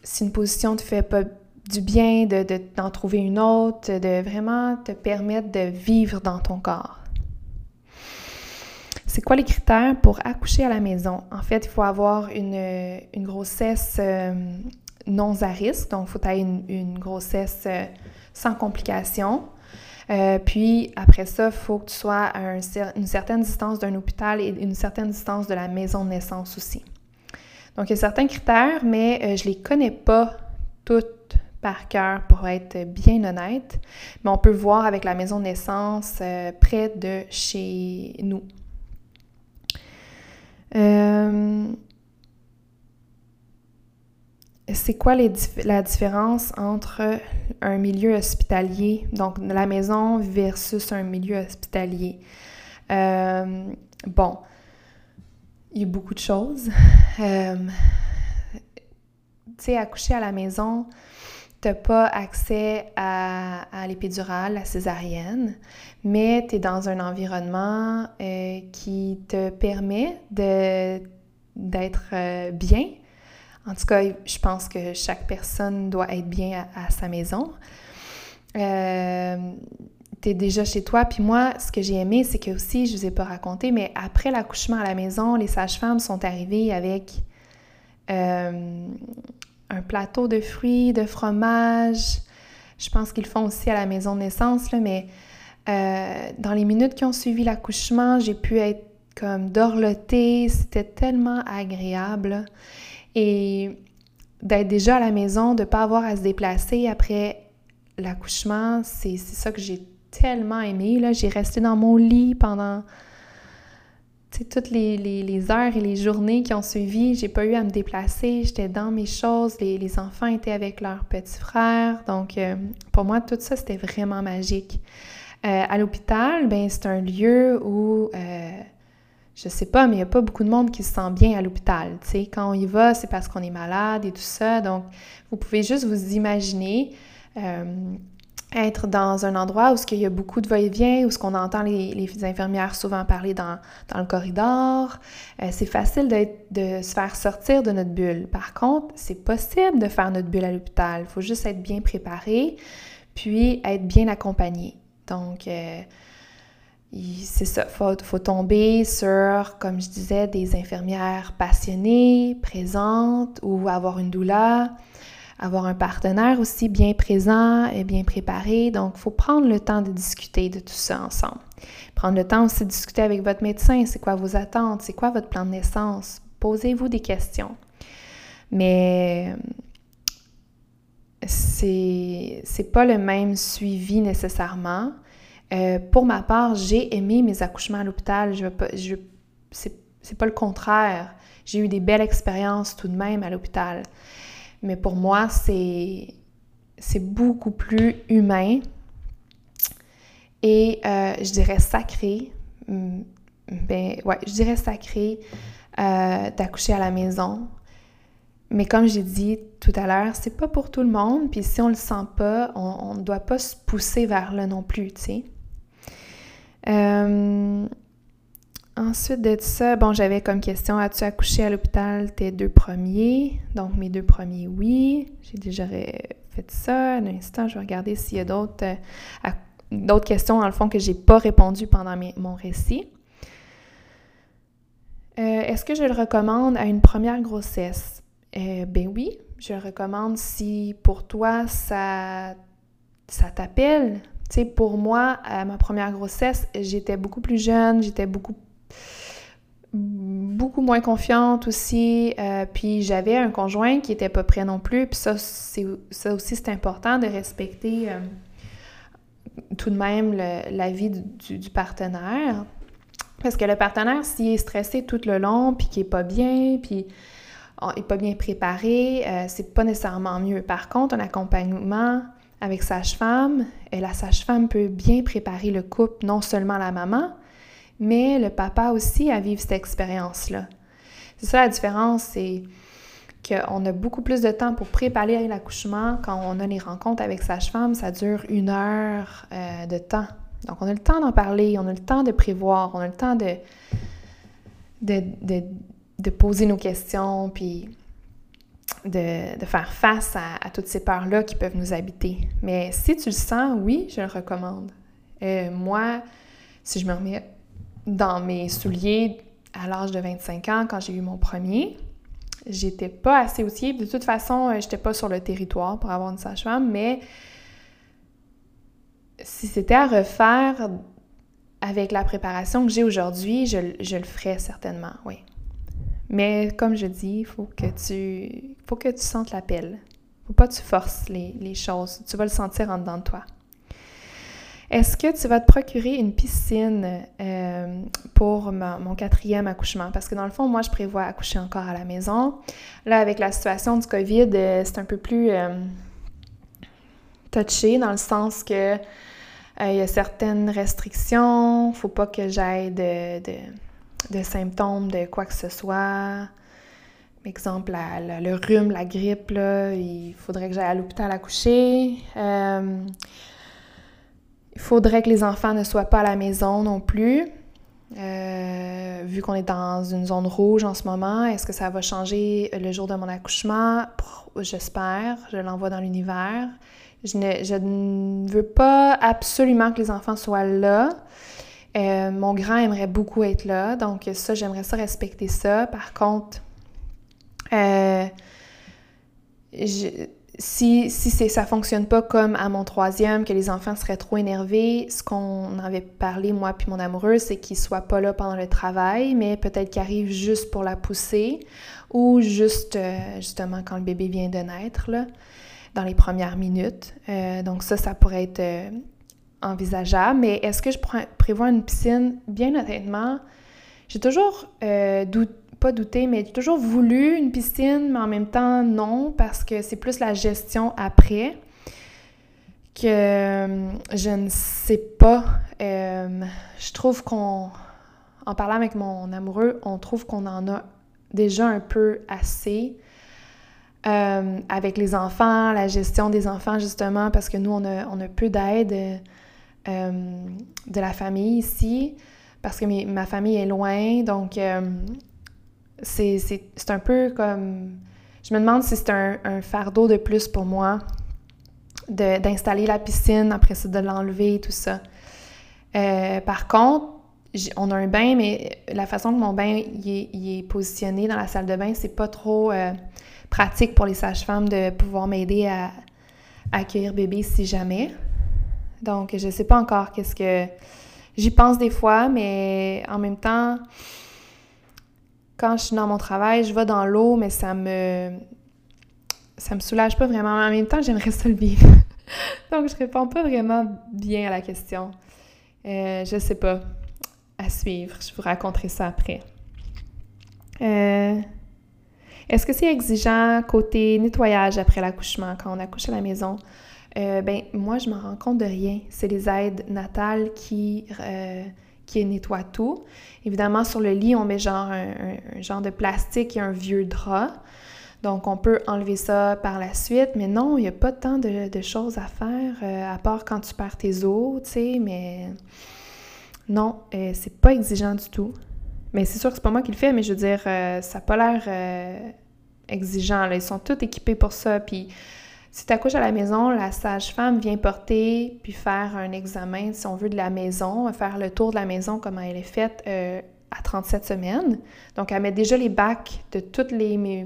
si une position te fait pas du bien, d'en de, trouver une autre, de vraiment te permettre de vivre dans ton corps. C'est quoi les critères pour accoucher à la maison? En fait, il faut avoir une, grossesse euh, non à risque, donc il faut avoir une, une grossesse euh, sans complications. Euh, puis après ça, il faut que tu sois à une certaine distance d'un hôpital et une certaine distance de la maison de naissance aussi. Donc il y a certains critères, mais euh, je ne les connais pas toutes par cœur pour être bien honnête, mais on peut voir avec la maison de naissance près de chez nous. C'est quoi la différence entre un milieu hospitalier, donc la maison versus un milieu hospitalier? Euh, bon, il y a beaucoup de choses. Euh, tu sais, accoucher à la maison, tu n'as pas accès à, à la césarienne, mais tu es dans un environnement euh, qui te permet d'être bien. En tout cas, je pense que chaque personne doit être bien à, sa maison. Euh, tu es déjà chez toi. Puis moi, ce que j'ai aimé, c'est que aussi, je ne vous ai pas raconté, mais après l'accouchement à la maison, les sages-femmes sont arrivées avec euh, un plateau de fruits, de fromage. Je pense qu'ils font aussi à la maison de naissance, là, mais euh, dans les minutes qui ont suivi l'accouchement, j'ai pu être comme dorlotée. C'était tellement agréable. Et d'être déjà à la maison, de ne pas avoir à se déplacer après l'accouchement, c'est ça que j'ai tellement aimé. J'ai resté dans mon lit pendant toutes les, les, heures et les journées qui ont suivi. J'ai pas eu à me déplacer. J'étais dans mes choses. Les, les, enfants étaient avec leurs petits frères. Donc, euh, pour moi, tout ça, c'était vraiment magique. Euh, à l'hôpital, ben, c'est un lieu où, euh, je sais pas, mais il n'y a pas beaucoup de monde qui se sent bien à l'hôpital. Quand on y va, c'est parce qu'on est malade et tout ça. Donc, vous pouvez juste vous imaginer euh, être dans un endroit où il y a beaucoup de va-et-vient, où ce qu'on entend les, infirmières souvent parler dans, le corridor. c'est facile de se faire sortir de notre bulle. Par contre, c'est possible de faire notre bulle à l'hôpital. Il faut juste être bien préparé, puis être bien accompagné. Donc, euh, c'est ça, il faut, tomber sur, comme je disais, des infirmières passionnées, présentes, ou avoir une doula, avoir un partenaire aussi bien présent et bien préparé. Donc, il faut prendre le temps de discuter de tout ça ensemble. Prendre le temps aussi de discuter avec votre médecin, c'est quoi vos attentes, c'est quoi votre plan de naissance? Posez-vous des questions. Mais c'est pas le même suivi nécessairement. Euh, pour ma part, j'ai aimé mes accouchements à l'hôpital. Je, je, c'est, pas le contraire. J'ai eu des belles expériences tout de même à l'hôpital. Mais pour moi, c'est, c'est beaucoup plus humain et euh, je dirais sacré. Mm, ben, ouais, je dirais sacré euh, d'accoucher à la maison. Mais comme j'ai dit tout à l'heure, c'est pas pour tout le monde. Puis si on le sent pas, on ne doit pas se pousser vers là non plus, tu sais. Euh, ensuite de ça, bon, j'avais comme question as-tu accouché à l'hôpital tes deux premiers? Donc, mes deux premiers, oui. J'ai déjà fait ça. Un instant, je vais regarder s'il y a d'autres euh, questions, dans le fond, que j'ai pas répondu pendant mon récit. Euh, est-ce que je le recommande à une première grossesse? Ben oui, je le recommande si pour toi ça, ça t'appelle. Tu sais, pour moi, à ma première grossesse, j'étais beaucoup plus jeune, j'étais beaucoup beaucoup moins confiante aussi. Euh, puis j'avais un conjoint qui était pas prêt non plus. Puis ça, ça aussi, c'est important de respecter euh, tout de même l'avis du, du, partenaire. Parce que le partenaire, s'il est stressé tout le long, puis qu'il est pas bien, puis n'est pas bien préparé, euh, c'est pas nécessairement mieux. Par contre, un accompagnement avec sage-femme, et la sage-femme peut bien préparer le couple, non seulement la maman, mais le papa aussi à vivre cette expérience-là. C'est ça la différence, c'est qu'on a beaucoup plus de temps pour préparer l'accouchement. Quand on a les rencontres avec sage-femme, ça dure une heure euh, de temps. Donc, on a le temps d'en parler, on a le temps de prévoir, on a le temps de, de, de poser nos questions, puis de, faire face à, toutes ces peurs-là qui peuvent nous habiter. Mais si tu le sens, oui, je le recommande. Euh, moi, si je me remets dans mes souliers à l'âge de 25 ans, quand j'ai eu mon premier, j'étais pas assez outillée. De toute façon, euh, j'étais pas sur le territoire pour avoir une sage-femme, mais si c'était à refaire avec la préparation que j'ai aujourd'hui, je, je, le ferais certainement, oui. Mais comme je dis, il faut que tu faut que tu sentes l'appel. Faut pas que tu forces les, choses. Tu vas le sentir en dedans de toi. Est-ce que tu vas te procurer une piscine euh, pour mon quatrième accouchement? Parce que dans le fond, moi, je prévois accoucher encore à la maison. Là, avec la situation du COVID, euh, c'est un peu plus euh, touché dans le sens que il y a certaines restrictions. Faut pas que j'aille de de symptômes de quoi que ce soit. exemple, le rhume, la grippe, il faudrait que j'aille à l'hôpital à coucher. Euh, il faudrait que les enfants ne soient pas à la maison non plus. Euh, vu qu'on est dans une zone rouge en ce moment, est-ce que ça va changer le jour de mon accouchement? J'espère. Je l'envoie dans l'univers. Je ne, veux pas absolument que les enfants soient là. Euh, mon grand aimerait beaucoup être là, donc ça, j'aimerais ça respecter ça. Par contre, euh, si, si ça fonctionne pas comme à mon troisième, que les enfants seraient trop énervés, ce qu'on avait parlé, moi puis mon amoureux, c'est qu'ils soient pas là pendant le travail, mais peut-être qu'ils arrivent juste pour la pousser ou juste, euh, justement, quand le bébé vient de naître, dans les premières minutes. Donc ça, ça pourrait être envisageable. Mais est-ce que je prévois une piscine? Bien honnêtement, j'ai toujours douté pas douté, mais j'ai toujours voulu une piscine, mais en même temps, non, parce que c'est plus la gestion après que euh, je ne sais pas. Euh, je trouve qu'on, en parlant avec mon amoureux, on trouve qu'on en a déjà un peu assez. Euh, avec les enfants, la gestion des enfants, justement, parce que nous, on a, on a peu d'aide de la famille ici, parce que ma famille est loin, donc c'est un peu comme... Je me demande si c'est un, fardeau de plus pour moi d'installer la piscine, après ça de l'enlever et tout ça. Euh, par contre, on a un bain, mais la façon que mon bain est, positionné dans la salle de bain, c'est pas trop euh, pratique pour les sages-femmes de pouvoir m'aider à, à, accueillir bébé si jamais. Donc, je sais pas encore qu'est-ce que... J'y pense des fois, mais en même temps, quand je suis dans mon travail, je vais dans l'eau, mais ça me ça me soulage pas vraiment. En même temps, j'aimerais ça le vivre. Donc, je réponds pas vraiment bien à la question. Euh, je sais pas. À suivre. Je vous raconterai ça après. Euh, est-ce que c'est exigeant côté nettoyage après l'accouchement, quand on accouche à la maison? Euh, ben, moi, je m'en rends compte de rien. C'est les aides natales qui qui nettoie tout. Évidemment, sur le lit, on met genre un, genre de plastique et un vieux drap. Donc, on peut enlever ça par la suite, mais non, il n'y a pas tant de, choses à faire, euh, à part quand tu perds tes os, tu sais, mais non, euh, c'est pas exigeant du tout. Mais c'est sûr que c'est pas moi qui le fais, mais je veux dire, euh, ça n'a pas l'air exigeant. Ils sont tous équipés pour ça, puis si tu accouches à la maison, la sage-femme vient porter puis faire un examen, si on veut, de la maison, faire le tour de la maison, comment elle est faite euh, à 37 semaines. Donc, elle met déjà les bacs de tous les,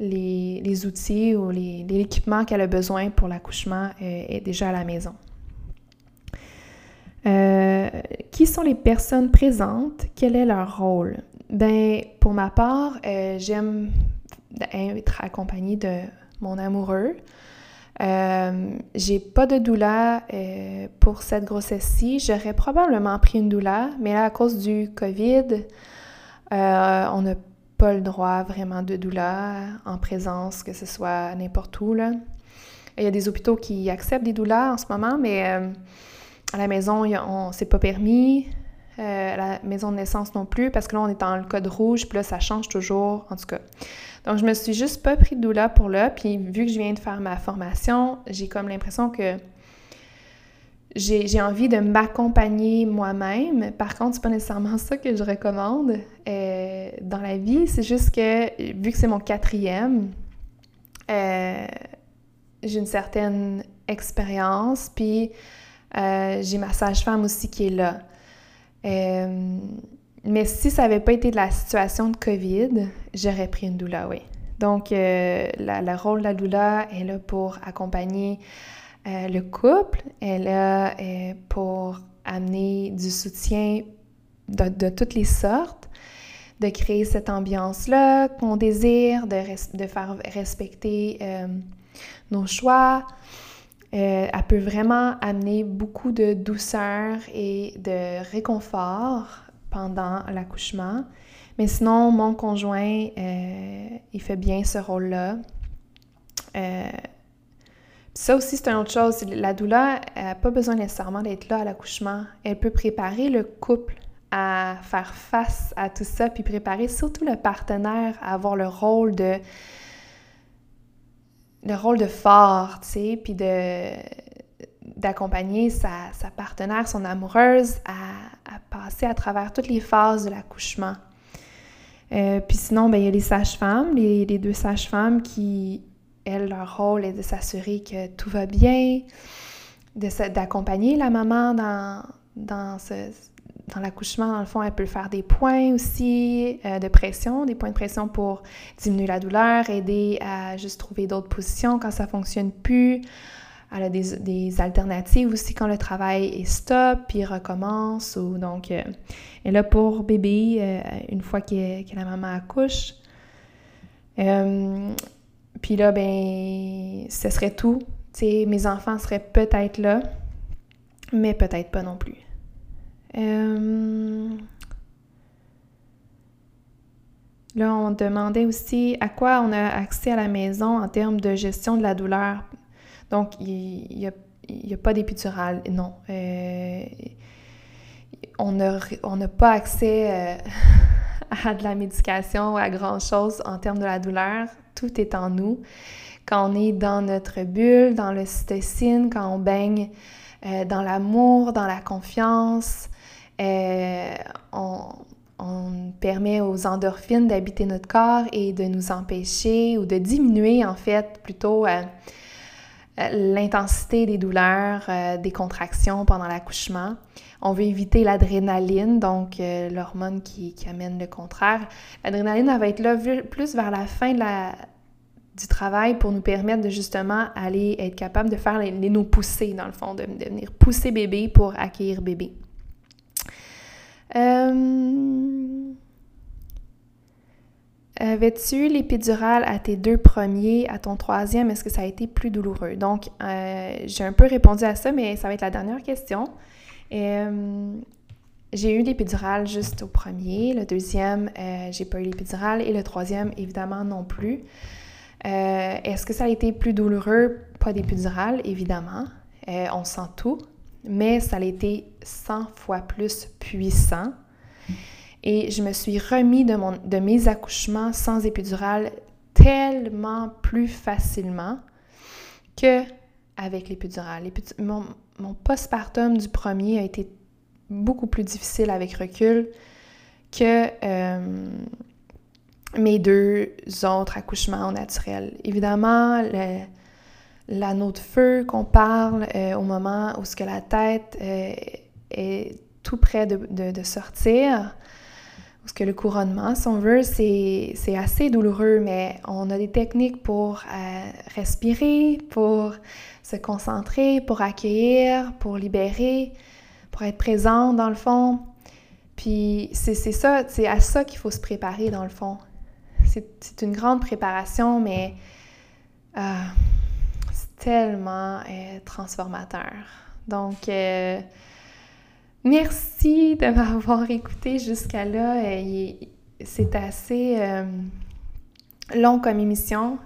les, outils ou l'équipement qu'elle a besoin pour l'accouchement euh, est déjà à la maison. Euh, qui sont les personnes présentes? Quel est leur rôle? Ben, pour ma part, j'aime être accompagnée de mon amoureux. Euh, j'ai pas de doula euh, pour cette grossesse-ci. J'aurais probablement pris une doula, mais là, à cause du COVID, euh, on n'a pas le droit vraiment de doula en présence, que ce soit n'importe où. Il y a des hôpitaux qui acceptent des doulas en ce moment, mais à la maison, on, c'est pas permis. La maison de naissance non plus, parce que là, on est dans le code rouge, puis là, ça change toujours, en tout cas. Donc, je me suis juste pas pris de doula pour là. Puis, vu que je viens de faire ma formation, j'ai comme l'impression que j'ai envie de m'accompagner moi-même. Par contre, c'est pas nécessairement ça que je recommande euh, dans la vie. C'est juste que, vu que c'est mon quatrième, euh, j'ai une certaine expérience. Puis, euh, j'ai ma sage-femme aussi qui est là. Mais si ça n'avait pas été de la situation de COVID, j'aurais pris une doula, oui. Donc, euh, le rôle de la doula est là pour accompagner euh, le couple, elle est là euh, pour amener du soutien de, toutes les sortes, de créer cette ambiance-là qu'on désire, de, faire respecter nos choix. Elle peut vraiment amener beaucoup de douceur et de réconfort pendant l'accouchement. Mais sinon, mon conjoint, euh, il fait bien ce rôle-là. Euh, ça aussi, c'est une autre chose. La doula n'a pas besoin nécessairement d'être là à l'accouchement. Elle peut préparer le couple à faire face à tout ça, puis préparer surtout le partenaire à avoir le rôle de le rôle de fort, tu sais, puis de d'accompagner sa, partenaire, son amoureuse, à, passer à travers toutes les phases de l'accouchement. Euh, puis sinon, ben, il y a les sages-femmes, les, les, deux sages-femmes qui, elles, leur rôle est de s'assurer que tout va bien, d'accompagner la maman dans, dans, ce, dans l'accouchement, dans le fond, elle peut faire des points aussi euh, de pression, des points de pression pour diminuer la douleur, aider à juste trouver d'autres positions quand ça fonctionne plus. Elle a des, alternatives aussi quand le travail est stop, puis recommence. Donc, euh, est là pour bébé euh, une fois que, la maman accouche. puis là, ben, ce serait tout. mes enfants seraient peut-être là, mais peut-être pas non plus. Euh, là, on demandait aussi à quoi on a accès à la maison en termes de gestion de la douleur. Donc, il n'y a, pas d'épidural, non. Euh, on n'a pas accès euh, à de la médication, à grand-chose en termes de la douleur. Tout est en nous. Quand on est dans notre bulle, dans le cytocine, quand on baigne dans l'amour, dans la confiance, euh, on, permet aux endorphines d'habiter notre corps et de nous empêcher ou de diminuer en fait plutôt euh, euh, l'intensité des douleurs, des contractions pendant l'accouchement. On veut éviter l'adrénaline, donc l'hormone qui, amène le contraire. L'adrénaline, va être là plus vers la fin du travail pour nous permettre de justement aller être capable de faire les, nos poussées, dans le fond, de, de venir pousser bébé pour accueillir bébé. Euh... Avais-tu l'épidural à tes deux premiers, à ton troisième, est-ce que ça a été plus douloureux? Donc, euh, j'ai un peu répondu à ça, mais ça va être la dernière question. Euh, j'ai eu l'épidural juste au premier, le deuxième, j'ai pas eu l'épidural et le troisième, évidemment, non plus. est-ce que ça a été plus douloureux? Pas d'épidural, évidemment. on sent tout mais ça a été 100 fois plus puissant. Et je me suis remis de, mes accouchements sans épidural tellement plus facilement que avec l'épidural. Mon, postpartum du premier a été beaucoup plus difficile avec recul que euh, mes deux autres accouchements naturels. Évidemment, le, l'anneau de feu qu'on parle euh, au moment où ce que la tête euh, est tout près de, sortir, où ce que le couronnement, si on veut, c'est assez douloureux, mais on a des techniques pour euh, respirer, pour se concentrer, pour accueillir, pour libérer, pour être présent dans le fond. Puis c'est ça, c'est à ça qu'il faut se préparer dans le fond. C'est une grande préparation, mais tellement euh, transformateur. Donc, euh, merci de m'avoir écouté jusqu'à là. Euh, c'est assez long comme émission,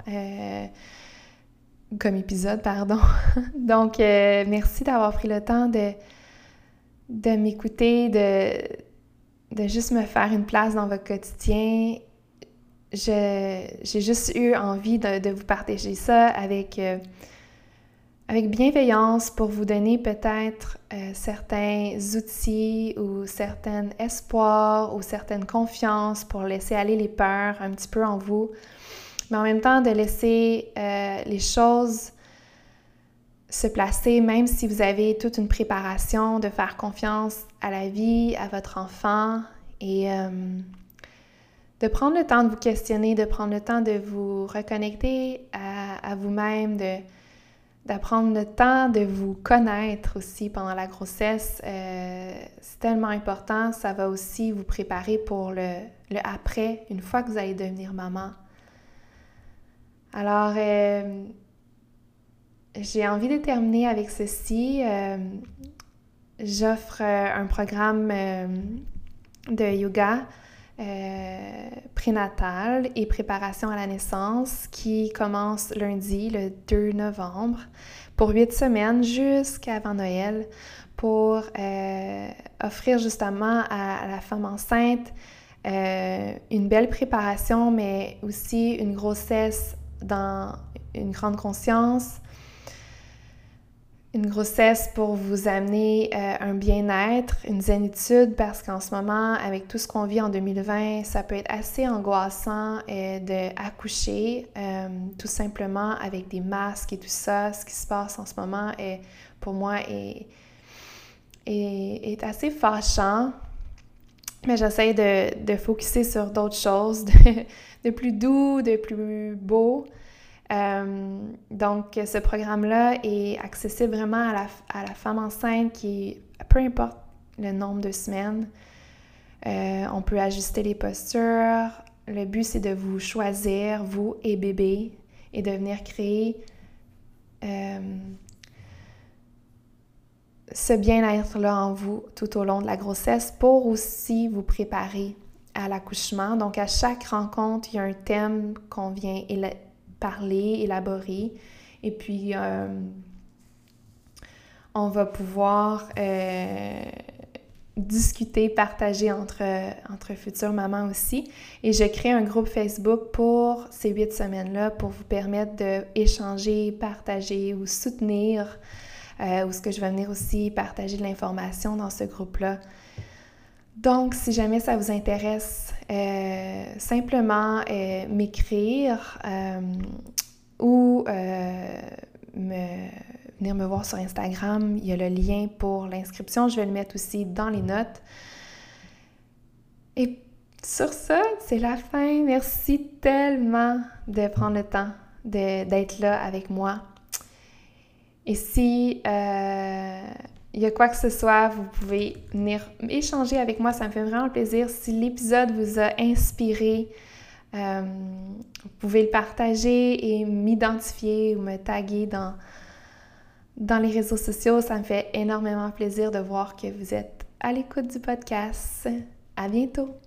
comme épisode, pardon. Donc, merci d'avoir pris le temps de, m'écouter, de, juste me faire une place dans votre quotidien j'ai juste eu envie de, vous partager ça avec avec bienveillance pour vous donner peut-être euh, certains outils ou certains espoirs ou certaines confiances pour laisser aller les peurs un petit peu en vous, mais en même temps de laisser euh, les choses se placer, même si vous avez toute une préparation, de faire confiance à la vie, à votre enfant et euh, de prendre le temps de vous questionner, de prendre le temps de vous reconnecter à, vous-même, d'apprendre le temps de vous connaître aussi pendant la grossesse. Euh, c'est tellement important. Ça va aussi vous préparer pour le, après, une fois que vous allez devenir maman. Alors, euh, j'ai envie de terminer avec ceci. Euh, j'offre un programme de yoga euh, prénatale et préparation à la naissance qui commence lundi, le 2 novembre, pour huit semaines jusqu'avant Noël, pour euh, offrir justement à, la femme enceinte euh, une belle préparation, mais aussi une grossesse dans une grande conscience, une grossesse pour vous amener euh, un bien-être, une zénitude, parce qu'en ce moment, avec tout ce qu'on vit en 2020, ça peut être assez angoissant euh, d'accoucher, euh, tout simplement avec des masques et tout ça. Ce qui se passe en ce moment, est, pour moi, est, est, assez fâchant. Mais j'essaie de, de focuser sur d'autres choses, de, de, plus doux, de plus beau. Euh, donc, ce programme-là est accessible vraiment à la, femme enceinte qui, peu importe le nombre de semaines, euh, on peut ajuster les postures. Le but, c'est de vous choisir, vous et bébé, et de venir créer euh, ce bien-être-là en vous tout au long de la grossesse pour aussi vous préparer à l'accouchement. Donc, à chaque rencontre, il y a un thème qu'on vient parler, élaborer. Et puis, euh, on va pouvoir euh, discuter, partager entre, entre futures mamans aussi. Et je crée un groupe Facebook pour ces huit semaines-là pour vous permettre d'échanger, partager ou soutenir, euh, ou ce que je vais venir aussi partager de l'information dans ce groupe-là. Donc, si jamais ça vous intéresse, euh, simplement euh, m'écrire euh, ou venir me voir sur Instagram. Il y a le lien pour l'inscription. Je vais le mettre aussi dans les notes. Et sur ça, c'est la fin. Merci tellement de prendre le temps d'être là avec moi. Et si il y a quoi que ce soit, vous pouvez venir échanger avec moi. Ça me fait vraiment plaisir. Si l'épisode vous a inspiré, euh, vous pouvez le partager et m'identifier ou me taguer dans, dans les réseaux sociaux. Ça me fait énormément plaisir de voir que vous êtes à l'écoute du podcast. À bientôt!